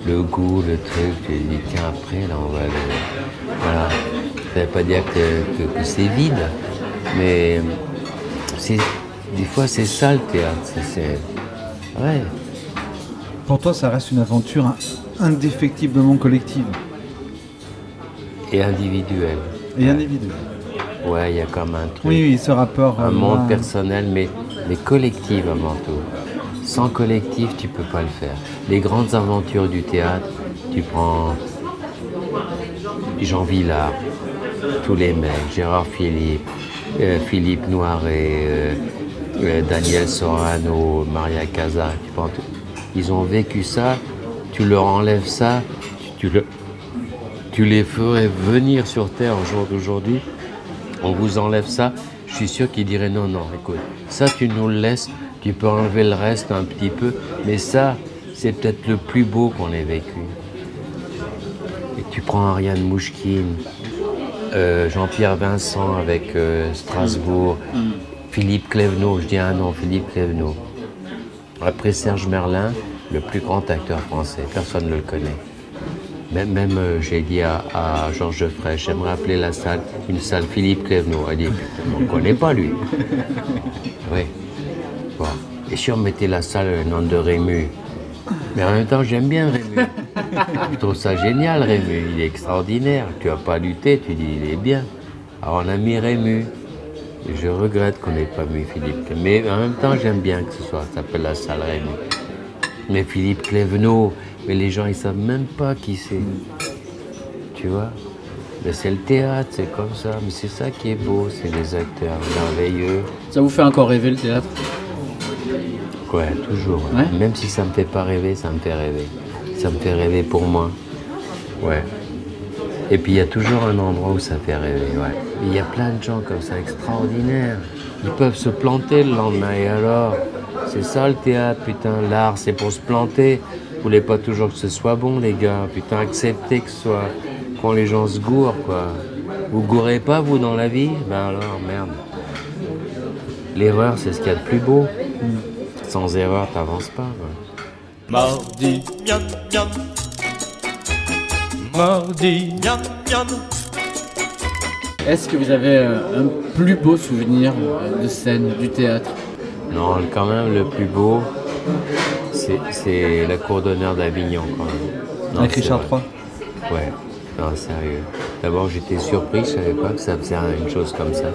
le goût, le truc, tu dis, tiens, après, là, on va le. Voilà. Ça veut pas dire que, que- que c'est vide, mais c'est des fois c'est ça le théâtre. C'est ouais. Pour toi, ça reste une aventure in- indéfectiblement collective Et individuel. et individuelle. Ouais, il y a comme un truc. Oui, oui, ce rapport. un euh, monde là, personnel, mais, mais collectif avant tout. Sans collectif, tu peux pas le faire. Les grandes aventures du théâtre, tu prends Jean Villard, tous les mecs, Gérard Philippe, euh, Philippe Noiret, euh, euh, Daniel Sorano, Maria Casa, tu prends tout. Ils ont vécu ça, tu leur enlèves ça, tu, tu le- tu les ferais venir sur Terre au jour d'aujourd'hui, on vous enlève ça, je suis sûr qu'ils diraient non, non, écoute, ça tu nous le laisses, tu peux enlever le reste un petit peu, mais ça, c'est peut-être le plus beau qu'on ait vécu. Et tu prends Ariane Mouchkine, euh, Jean-Pierre Vincent avec euh, Strasbourg, Philippe Clévenot, je dis un nom, Philippe Clévenot. Après Serge Merlin, le plus grand acteur français, personne ne le connaît. Même, euh, j'ai dit à, Georges Defray, j'aimerais appeler la salle une salle Philippe Clévenot. Elle dit, on ne connaît pas lui. oui. Bon. Et si on mettait la salle le nom de Rému? Mais en même temps, j'aime bien Rému. Je trouve ça génial, Rému. Il est extraordinaire. Tu n'as pas lutté, tu dis, il est bien. Alors on a mis Rému. Je regrette qu'on n'ait pas mis Philippe. Mais en même temps, j'aime bien que ce soit, ça s'appelle la salle Rému. Mais Philippe Clévenot, mais les gens, ils savent même pas qui c'est. Tu vois? Mais c'est le théâtre, c'est comme ça. Mais c'est ça qui est beau, c'est les acteurs merveilleux. Ça vous fait encore rêver le théâtre? Ouais, toujours. Même si ça me fait pas rêver, ça me fait rêver. Ça me fait rêver pour moi. Ouais. Et puis il y a toujours un endroit où ça fait rêver, ouais. Il y a plein de gens comme ça extraordinaires. Ils peuvent se planter le lendemain. Et alors C'est ça le théâtre, putain. L'art, c'est pour se planter. Vous voulez pas toujours que ce soit bon, les gars. Putain, acceptez que ce soit. Quand les gens se gourent, quoi. Vous gourrez pas, vous, dans la vie? Ben alors, merde. L'erreur, c'est ce qu'il y a de plus beau. Sans erreur, t'avances pas. Mardi. Mardi. Est-ce que vous avez euh, un plus beau souvenir euh, de scène, du théâtre? Non, quand même, le plus beau, c'est- la cour d'honneur d'Avignon, quand même. Non, Avec Richard vrai. Ouais, non, sérieux. D'abord, j'étais surpris, je savais pas que ça faisait une chose comme ça.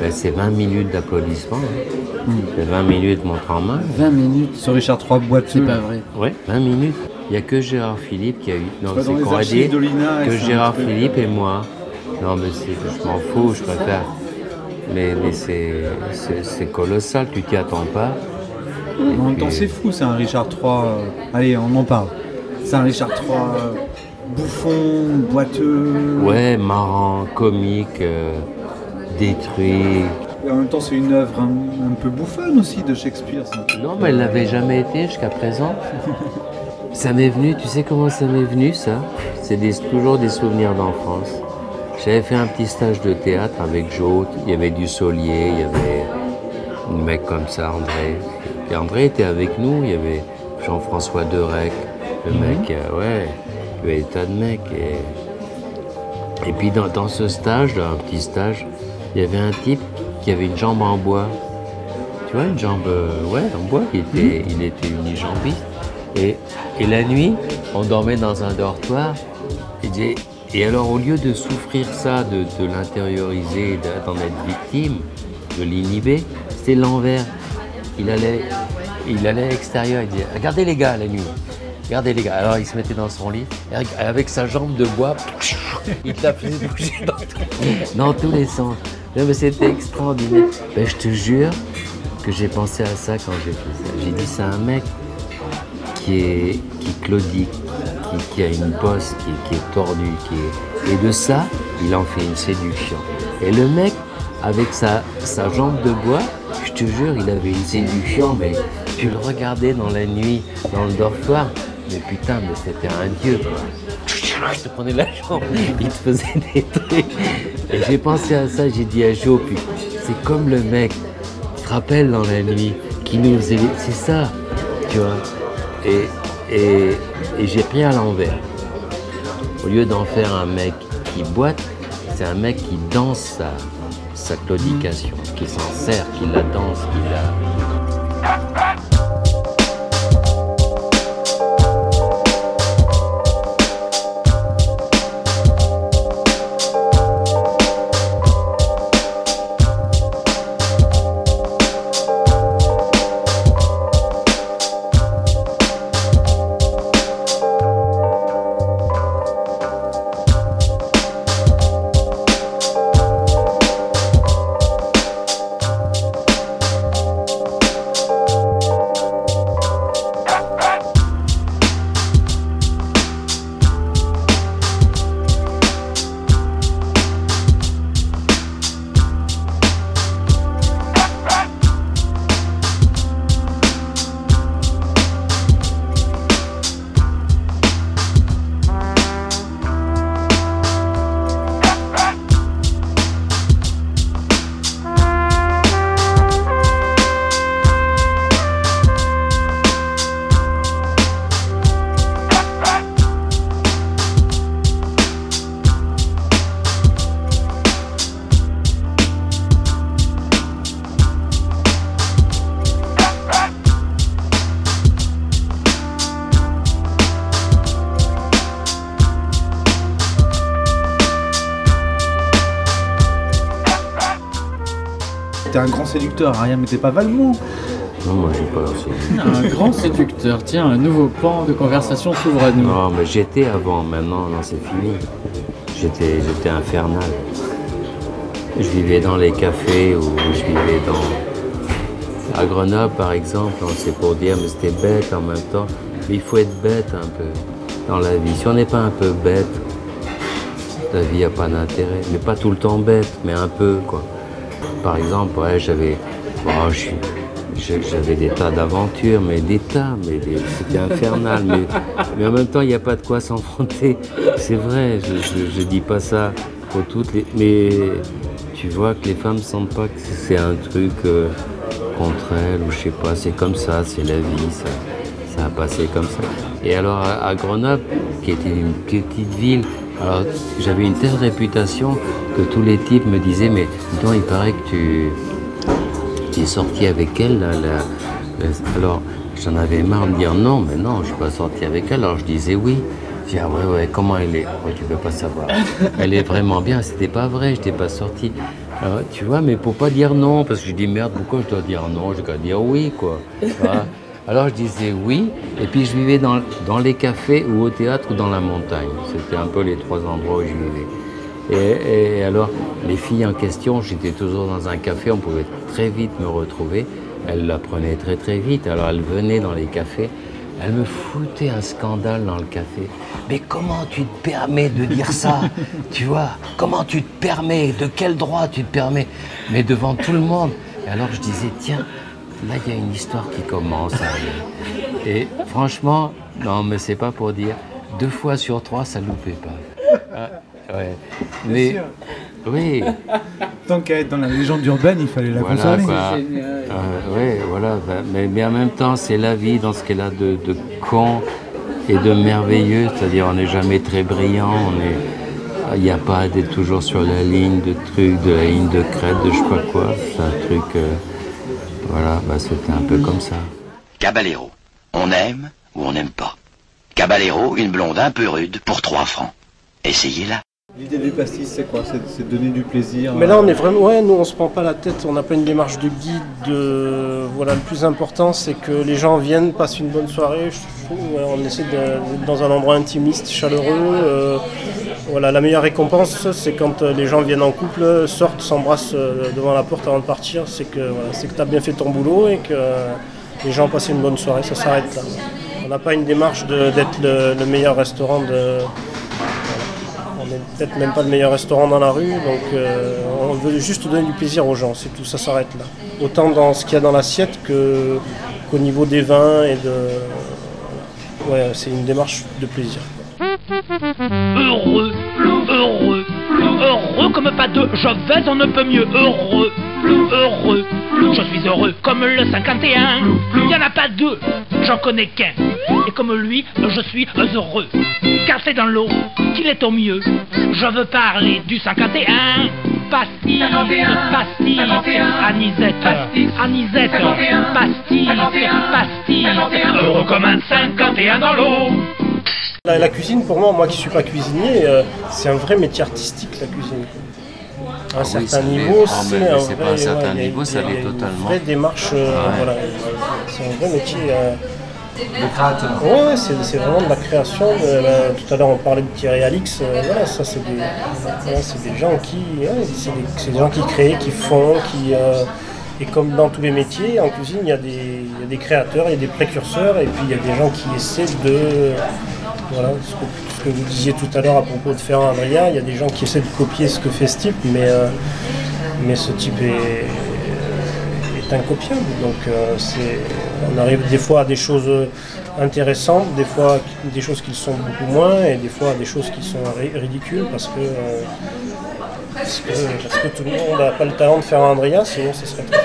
Ben, c'est 20 minutes d'applaudissements. hein. C'est 20 minutes montre en main. 20 minutes Sur Richard III boiteux. C'est pas vrai. Ouais, 20 minutes. Il n'y a que Gérard Philippe qui a eu. Non, c'est les qu'on a archives dit d'Olina et que Gérard Philippe et moi. Non, mais c'est- je m'en fous, je préfère. Mais, mais c'est colossal, tu t'y attends pas. En même temps, c'est fou, c'est un Richard III. euh, Allez, on en parle. C'est un Richard III euh, bouffon, boiteux. Ouais, marrant, comique, euh, détruit. Et en même temps, c'est une œuvre un, un peu bouffonne aussi de Shakespeare. Non, mais elle l'avait jamais été jusqu'à présent. [LAUGHS] Ça m'est venu, tu sais comment ça m'est venu ça? C'est des- toujours des souvenirs d'enfance. J'avais fait un petit stage de théâtre avec Jo, il y avait du Solier, il y avait un mec comme ça, André. Et André était avec nous, il y avait Jean-François Derec, le mec, euh, ouais, il y avait des tas de mecs. Et, et puis dans, dans ce stage, dans un petit stage, il y avait un type qui avait une jambe en bois. Tu vois, une jambe, euh, ouais, en bois, il était, il était unijambiste. Et, la nuit, on dormait dans un dortoir. Et, alors, au lieu de souffrir ça, de, l'intérioriser, de- d'en être victime, de l'inhiber, c'était l'envers. Il allait, il allait à l'extérieur, il disait Regardez les gars, la nuit. Regardez les gars. Alors, il se mettait dans son lit, avec- sa jambe de bois, [LAUGHS] il la faisait bouger dans, tous les sens. Mais c'était extraordinaire. Ben, je te jure que j'ai pensé à ça quand j'ai fait ça. J'ai dit c'est un mec qui est qui claudie, qui, a une bosse, qui, est tordu, qui est... et de ça, il en fait une séduction. Et le mec, avec sa, sa jambe de bois, je te jure, il avait une séduction, mais tu le regardais dans la nuit, dans le dortoir, mais putain, mais c'était un dieu, quoi. [LAUGHS] Je te prenais la jambe, il te faisait des trucs. Et j'ai pensé à ça, j'ai dit à Jo, puis c'est comme le mec, tu te rappelles dans la nuit, qui nous faisait... C'est ça, tu vois. Et, j'ai pris à l'envers. Au lieu d'en faire un mec qui boite, c'est un mec qui danse sa, sa claudication, qui s'en sert, qui la danse, qui la... séducteur, rien mais t'es pas Valmont. Non, moi j'ai pas aussi. Un grand séducteur, tiens, un nouveau pan de conversation s'ouvre à nous. Non, mais j'étais avant, maintenant, non, c'est fini. J'étais, j'étais infernal. Je vivais dans les cafés ou je vivais dans. À Grenoble, par exemple, on c'est pour dire, mais c'était bête en même temps. Mais il faut être bête un peu dans la vie. Si on n'est pas un peu bête, la vie n'a pas d'intérêt. Mais pas tout le temps bête, mais un peu, quoi. Par exemple, ouais, j'avais. Je- j'avais des tas d'aventures, mais des tas, mais c'était infernal. Mais, mais en même temps, il n'y a pas de quoi s'enfronter. C'est vrai, je, je dis pas ça pour toutes les. Mais tu vois que les femmes sentent pas que c'est un truc euh, contre elles, ou je sais pas, c'est comme ça, c'est la vie, ça, ça a passé comme ça. Et alors à, Grenoble, qui était une petite ville, alors j'avais une telle réputation que tous les types me disaient, mais donc, il paraît que tu, tu es sorti avec elle. La- Alors, j'en avais marre de dire non, mais non, je suis pas sorti avec elle. Alors, je disais oui. Je dis, ah ouais, ouais, comment elle est? Ouais, tu peux pas savoir. [LAUGHS] Elle est vraiment bien. C'était pas vrai, je n'étais pas sorti. Alors, tu vois, mais pour pas dire non, parce que je dis merde, pourquoi je dois dire non? Je dois dire oui, quoi. [LAUGHS] Alors, je disais oui, et puis je vivais dans, dans les cafés ou au théâtre ou dans la montagne. C'était un peu les trois endroits où je vivais. Et, et alors, les filles en question, j'étais toujours dans un café, on pouvait très vite me retrouver. Elles l'apprenaient très très vite, alors elles venaient dans les cafés, elles me foutaient un scandale dans le café. Mais comment tu te permets de dire ça [LAUGHS] Tu vois Comment tu te permets? De quel droit tu te permets? Mais devant tout le monde. Et alors je disais, tiens, là il y a une histoire qui commence. hein. Et franchement, non mais c'est pas pour dire, deux fois sur trois, ça loupait pas. [LAUGHS] Ouais. Mais oui. [LAUGHS] Tant qu'à être dans la légende urbaine, il fallait la Voilà, conserver. quoi. Euh, ouais, voilà. bah, Mais, mais en même temps, c'est la vie dans ce qu'elle a de, de con et de merveilleux. C'est-à-dire, on n'est jamais très brillant. On est, il n'y a pas d'être toujours sur la ligne de trucs, de la ligne de crête, de je sais pas quoi. C'est un truc. euh, voilà, bah, c'était un peu comme ça. Caballero. On aime ou on n'aime pas. Caballero, une blonde un peu rude pour 3 francs. Essayez-la. L'idée du pastis, c'est quoi C'est c'est donner du plaisir. Mais là, euh, on est vraiment. Ouais, nous, on se prend pas la tête, on n'a pas une démarche de guide. de- Voilà, le plus important, c'est que les gens viennent, passent une bonne soirée. Je trouve, ouais, on essaie de- d'être dans un endroit intimiste, chaleureux. euh, Voilà, la meilleure récompense, c'est quand euh, les gens viennent en couple, sortent, s'embrassent devant la porte avant de partir. C'est que voilà, c'est que tu as bien fait ton boulot et que les gens ont passé une bonne soirée. Ça s'arrête là. On n'a pas une démarche de- d'être le, le meilleur restaurant de. Peut-être même pas le meilleur restaurant dans la rue, donc euh, on veut juste donner du plaisir aux gens, c'est tout, ça s'arrête là. Autant dans ce qu'il y a dans l'assiette que- qu'au niveau des vins et de. Ouais, c'est une démarche de plaisir. Heureux, heureux, heureux comme pas deux, je vais on ne peut mieux, heureux, heureux, je suis heureux comme le 51, il n'y en a pas deux, j'en connais qu'un, et comme lui, je suis heureux, car c'est dans l'eau qu'il est au mieux, je veux parler du 51, pastis, pastis, anisette, anisette, pastis, pastis, heureux comme un 51 dans l'eau. La, la cuisine, pour moi, moi qui suis pas cuisinier, euh, c'est un vrai métier artistique la cuisine. À un Ah oui, certain niveau, Ah, c'est un pas un certain niveau, ça une vraie démarche, euh, voilà, c'est un vrai métier. euh, Le créateur. Ouais, c'est vraiment de la création. de tout à l'heure, on parlait de Thierry Alix. euh, voilà, ça, c'est des, voilà, c'est des gens qui, ouais, des, gens qui créent, qui font, qui. euh, et comme dans tous les métiers, en cuisine, y, il y a des créateurs, il y a des précurseurs, et puis il y a des gens qui essaient de. Voilà, ce que, vous disiez tout à l'heure à propos de Ferrand Adrien, il y a des gens qui essaient de copier ce que fait ce type, mais, euh, mais ce type est, est incopiable. Donc euh, on arrive des fois à des choses intéressantes, des fois des choses qui le sont beaucoup moins, et des fois à des choses qui sont ri- ridicules parce que, euh, parce que, parce que tout le monde n'a pas le talent de un Andrea, sinon ce serait très.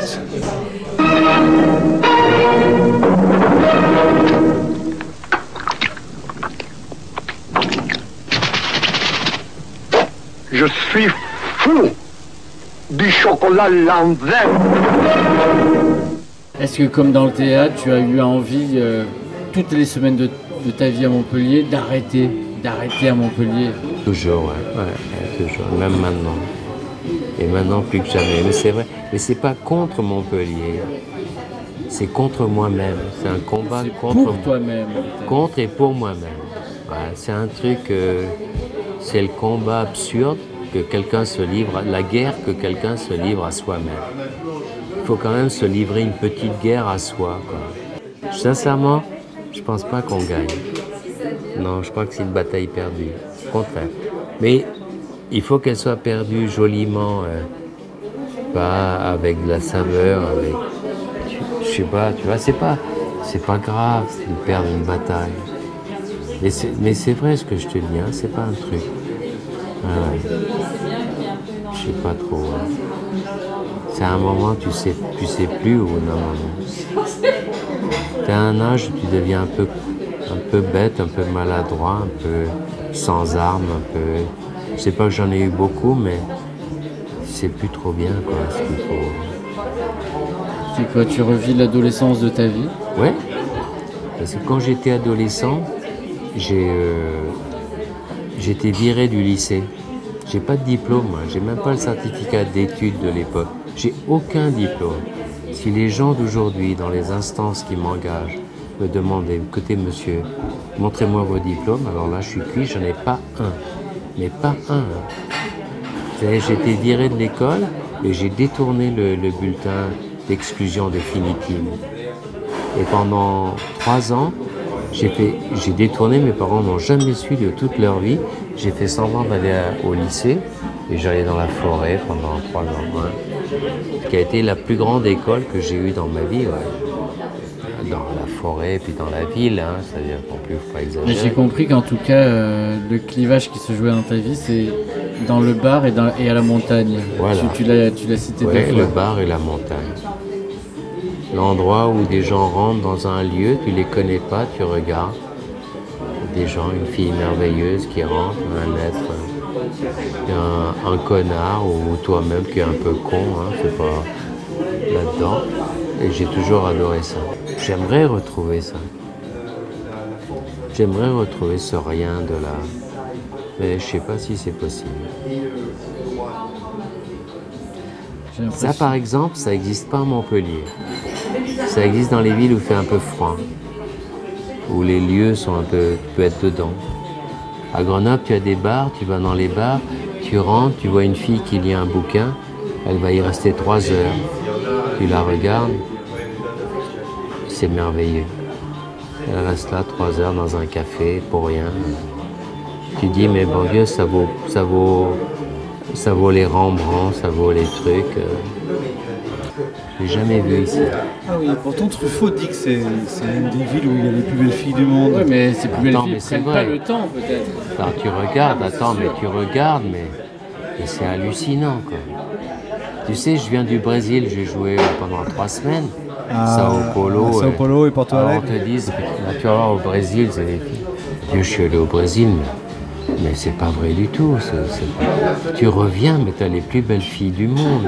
Je suis fou du chocolat l'envers. Est-ce que comme dans le théâtre, tu as eu envie, euh, toutes les semaines de, de ta vie à Montpellier, d'arrêter, d'arrêter à Montpellier? Toujours, ouais, ouais, ouais, toujours, même maintenant. Et maintenant, plus que jamais. Mais c'est vrai. Mais c'est pas contre Montpellier. C'est contre moi-même. C'est un combat contre Pour toi-même. contre et pour moi-même. C'est un truc, euh, c'est le combat absurde que quelqu'un se livre, la guerre que quelqu'un se livre à soi-même. Il faut quand même se livrer une petite guerre à soi. Sincèrement, je pense pas qu'on gagne. Non, je crois que c'est une bataille perdue. Au contraire. Mais il faut qu'elle soit perdue joliment, euh, pas avec de la saveur, avec. Je sais pas, tu vois, c'est pas, c'est pas grave de perdre une bataille. Mais c'est vrai ce que je te dis, hein, c'est pas un truc. Ah ouais. Je sais pas trop. hein. C'est à un moment, tu sais, tu sais plus d'un moment. T'as un âge où tu deviens un peu, un peu bête, un peu maladroit, un peu sans armes, un peu. Je sais pas que j'en ai eu beaucoup, mais c'est plus trop bien quoi. Ce qu'il faut. C'est quoi, tu revis l'adolescence de ta vie? Ouais. Parce que quand j'étais adolescent, j'ai euh, j'étais viré du lycée. J'ai pas de diplôme, j'ai même pas le certificat d'études de l'époque. J'ai aucun diplôme. Si les gens d'aujourd'hui, dans les instances qui m'engagent, me demandent écoutez monsieur, montrez-moi vos diplômes, alors là je suis cuit, j'en ai pas un. Mais pas un. J'ai été viré de l'école et j'ai détourné le, le bulletin d'exclusion définitive. Et pendant trois ans, j'ai fait, j'ai détourné, mes parents n'ont jamais su de toute leur vie. J'ai fait semblant d'aller au lycée et j'allais dans la forêt pendant trois ans. ouais. Ce qui a été la plus grande école que j'ai eue dans ma vie. ouais. Dans la forêt puis dans la ville, hein, c'est-à-dire non plus, faut exagérer. j'ai compris qu'en tout cas, euh, le clivage qui se jouait dans ta vie, c'est dans le bar et, dans- et à la montagne. Voilà. Tu, tu l'as tu l'as cité Ouais, le bar et la montagne. L'endroit où des gens rentrent dans un lieu, tu les connais pas, tu regardes. Des gens, une fille merveilleuse qui rentre, un être, un, connard ou toi-même qui est un peu con, hein, c'est pas là-dedans. Et j'ai toujours adoré ça. J'aimerais retrouver ça. J'aimerais retrouver ce rien de là. Mais je sais pas si c'est possible. Ça, par exemple, ça n'existe pas à Montpellier. Ça existe dans les villes où il fait un peu froid, où les lieux sont un peu. Tu peux être dedans. À Grenoble, tu as des bars, tu vas dans les bars, tu rentres, tu vois une fille qui lit un bouquin, elle va y rester trois heures. Tu la regardes, c'est merveilleux. Elle reste là trois heures dans un café pour rien. Tu dis, mais bon Dieu, ça vaut, ça vaut, ça vaut les Rembrandt, ça vaut les trucs. euh. Je l'ai jamais vu ici. Ah oui, pourtant Truffaut dit que c'est c'est une des villes où il y a les plus belles filles du monde. Ouais, mais ces plus belles Attends, filles c'est prennent pas vrai. le temps, peut-être. Tu regardes, attends, mais tu regardes, mais, mais c'est hallucinant, quoi. Tu sais, je viens du Brésil, j'ai joué pendant trois semaines. Ah, Sao Paulo. à Sao euh, Paulo et Porto alors Alegre. On te dit, là, tu vas voir au Brésil, c'est des filles. Dieu, je suis allé au Brésil, mais, mais c'est pas vrai du tout. Tu reviens, mais t'as les plus belles filles du monde.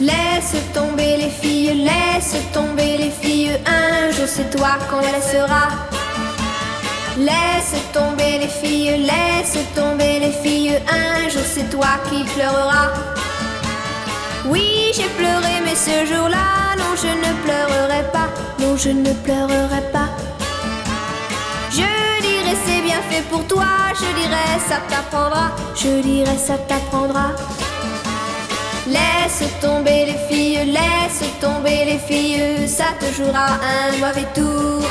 Laisse tomber les filles, laisse tomber les filles, un jour c'est toi qu'on laissera. Laisse tomber les filles, laisse tomber les filles, un jour c'est toi qui pleureras. Oui, j'ai pleuré, mais ce jour-là, non, je ne pleurerai pas, non, je ne pleurerai pas. Je dirais c'est bien fait pour toi, je dirais ça t'apprendra, je dirais ça t'apprendra. Laisse tomber les filles, laisse tomber les filles, ça te jouera un mauvais tour.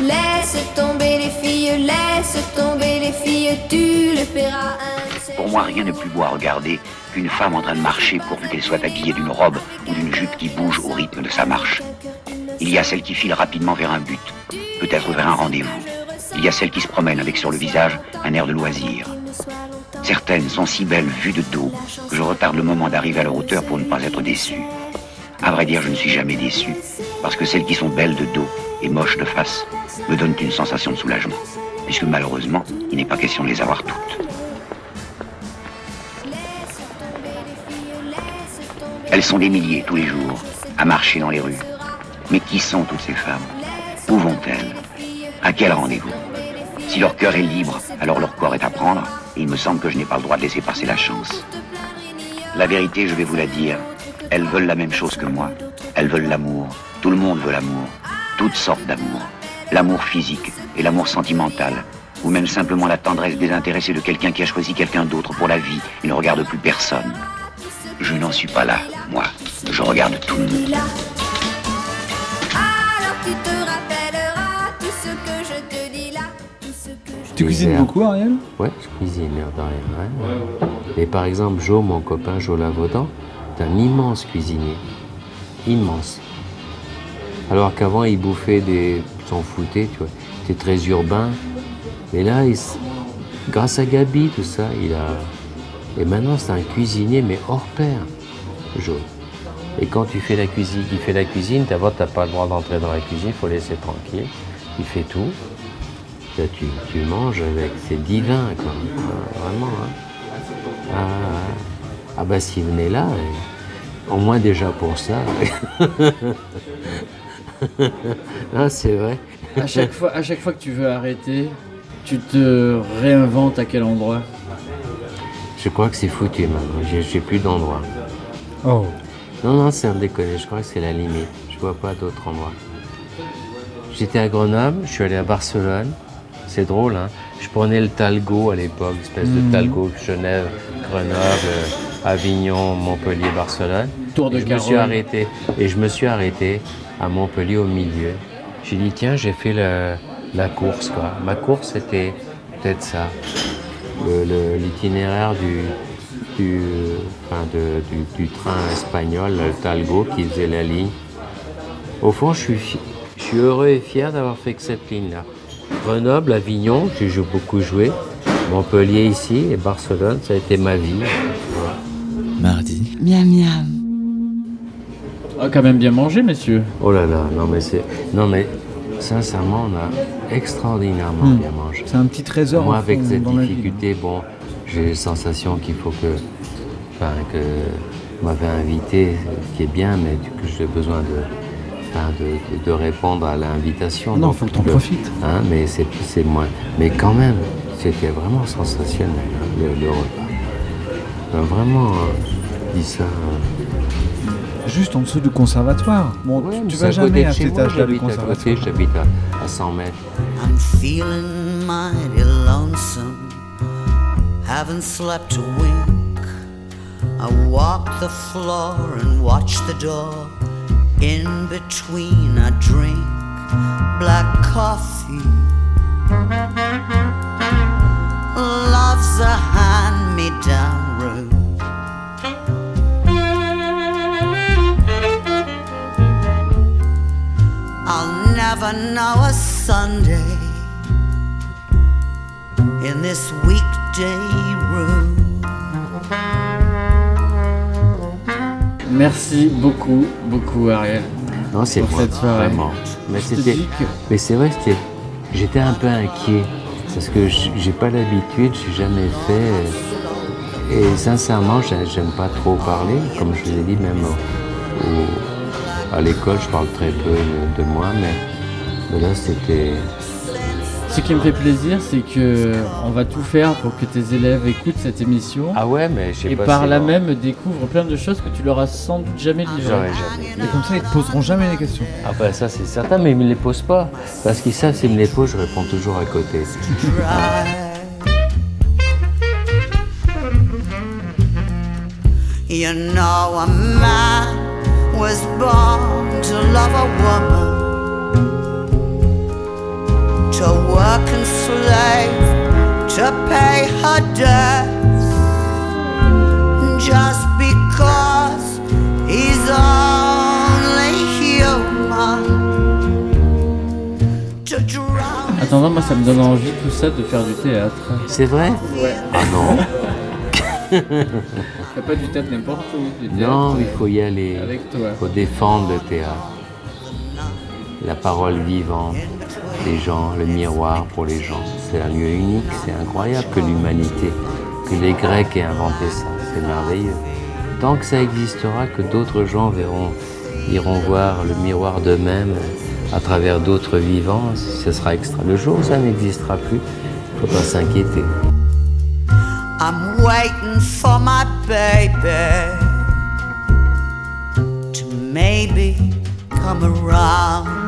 Laisse tomber les filles, laisse tomber les filles, tu le paieras un Pour moi, rien n'est plus beau à regarder qu'une femme en train de marcher pourvu qu'elle soit habillée d'une robe ou d'une jupe qui bouge au rythme de sa marche. Il y a celle qui file rapidement vers un but, peut-être vers un rendez-vous. Il y a celle qui se promène avec sur le visage un air de loisir. Certaines sont si belles vues de dos que je retarde le moment d'arriver à leur hauteur pour ne pas être déçu. À vrai dire, je ne suis jamais déçu, parce que celles qui sont belles de dos et moches de face me donnent une sensation de soulagement, puisque malheureusement, il n'est pas question de les avoir toutes. Elles sont des milliers tous les jours à marcher dans les rues. Mais qui sont toutes ces femmes? Où vont-elles? À quel rendez-vous? Si leur cœur est libre, alors leur corps est à prendre, et il me semble que je n'ai pas le droit de laisser passer la chance. La vérité, je vais vous la dire, elles veulent la même chose que moi. Elles veulent l'amour. Tout le monde veut l'amour. Toutes sortes d'amour. L'amour physique et l'amour sentimental. Ou même simplement la tendresse désintéressée de quelqu'un qui a choisi quelqu'un d'autre pour la vie et ne regarde plus personne. Je n'en suis pas là, moi. Je regarde tout le monde. Alors tu te rappelleras tout ce que je te dis là, tout ce que je Tu cuisines beaucoup, Ariel? Ouais, je cuisine, l'air de rien. ouais. Et par exemple, Joe, mon copain Joe Lavaudan, est un immense cuisinier. Immense. Alors qu'avant, il bouffait des. il s'en foutait, tu vois. Il était très urbain. Mais là, il grâce à Gabi, tout ça, il a. Et maintenant, c'est un cuisinier, mais hors pair, Joe. Et quand tu fais la cuisine, il fait la cuisine, d'abord, tu n'as pas le droit d'entrer dans la cuisine, il faut laisser tranquille. Il fait tout. Là, tu, tu manges avec, c'est divin, quoi. Ah, Vraiment, hein. Ah, ah. Ah bah s'il venait là, euh, au moins déjà pour ça. [LAUGHS] ah c'est vrai. À chaque, fois, à chaque fois que tu veux arrêter, tu te réinventes à quel endroit? Je crois que c'est foutu maintenant, j'ai, plus d'endroit. Oh. Non, non, c'est un déconner, je crois que c'est la limite. Je vois pas d'autre endroit. J'étais à Grenoble, je suis allé à Barcelone. C'est drôle, hein. Je prenais le Talgo à l'époque, espèce Mhm. de Talgo, Genève, Grenoble, euh, Avignon, Montpellier, Barcelone. Tour de Et je me suis arrêté. Et je me suis arrêté à Montpellier au milieu. J'ai dit, tiens, j'ai fait le- la course, quoi. Ma course, c'était peut-être ça. L'itinéraire du, du, enfin, de- du, du train espagnol, le Talgo, qui faisait la ligne. Au fond, je suis, je suis heureux et fier d'avoir fait que cette ligne-là. Grenoble, Avignon, j'ai beaucoup joué. Montpellier ici et Barcelone, ça a été ma vie. Mardi. Miam miam. Ah, quand même bien mangé, messieurs. Oh là là, non mais c'est, non mais sincèrement, on a extraordinairement Hmm. bien mangé. C'est un petit trésor Moi, avec fond, cette vie. difficulté, bon, j'ai la sensation qu'il faut que, enfin, que vous m'avez invité, qui est bien, mais que j'ai besoin de, de, répondre à l'invitation. Non, Donc, faut que t'en profites. Hein, mais c'est, c'est moins. Mais quand même, c'était vraiment sensationnel hein, le, le repas. Vraiment, euh, dis ça. euh, Juste en dessous du conservatoire. Bon, tu- tu, c'est vas jamais à chez cet moi, âge-là du j'habite à conservatoire. côté, j'habite à, à 100 mètres. I'm feeling mighty lonesome. Haven't slept a wink. I walk the floor and watch the door. In between, I drink black coffee. Love's a hand me down never know a Sunday in this weekday room. Merci beaucoup, beaucoup, Ariel. Non, c'est pour moi, cette soirée. vraiment. Mais c'était, mais c'est vrai, c'était, j'étais un peu inquiet parce que j'ai pas l'habitude, j'ai jamais fait. Et sincèrement, j'ai- j'aime pas trop parler, comme je vous ai dit, même au- au- à l'école, je parle très peu de, de moi, mais, mais là, c'était. Ce qui me fait plaisir, c'est que on va tout faire pour que tes élèves écoutent cette émission. Ah ouais, mais j'ai Et pas par si là même découvrent plein de choses que tu leur as sans doute jamais livrées. J'aurais jamais. Et comme ça, ils te poseront jamais les questions. Ah bah ça c'est certain, mais ils me les posent pas. Parce qu'ils savent s'ils me les posent, je réponds toujours à côté. You know, a man was born to love a woman, to work and slave, to pay her debts, just because he's only human. To drown Attendant, moi ça me donne envie tout ça de faire du théâtre. C'est vrai? Ouais. Ah non [LAUGHS] Y a pas du théâtre n'importe où. du théâtre, Non, il faut y aller. Avec toi. Il faut défendre le théâtre. La parole vivante des gens, le miroir pour les gens. C'est un lieu unique, c'est incroyable que l'humanité, que les Grecs aient inventé ça. C'est merveilleux. Tant que ça existera, que d'autres gens verront, iront voir le miroir d'eux-mêmes, à travers d'autres vivants, ce sera extra. Le jour où ça n'existera plus, il faut pas s'inquiéter. I'm waiting for my baby to maybe come around.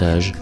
Réalisation,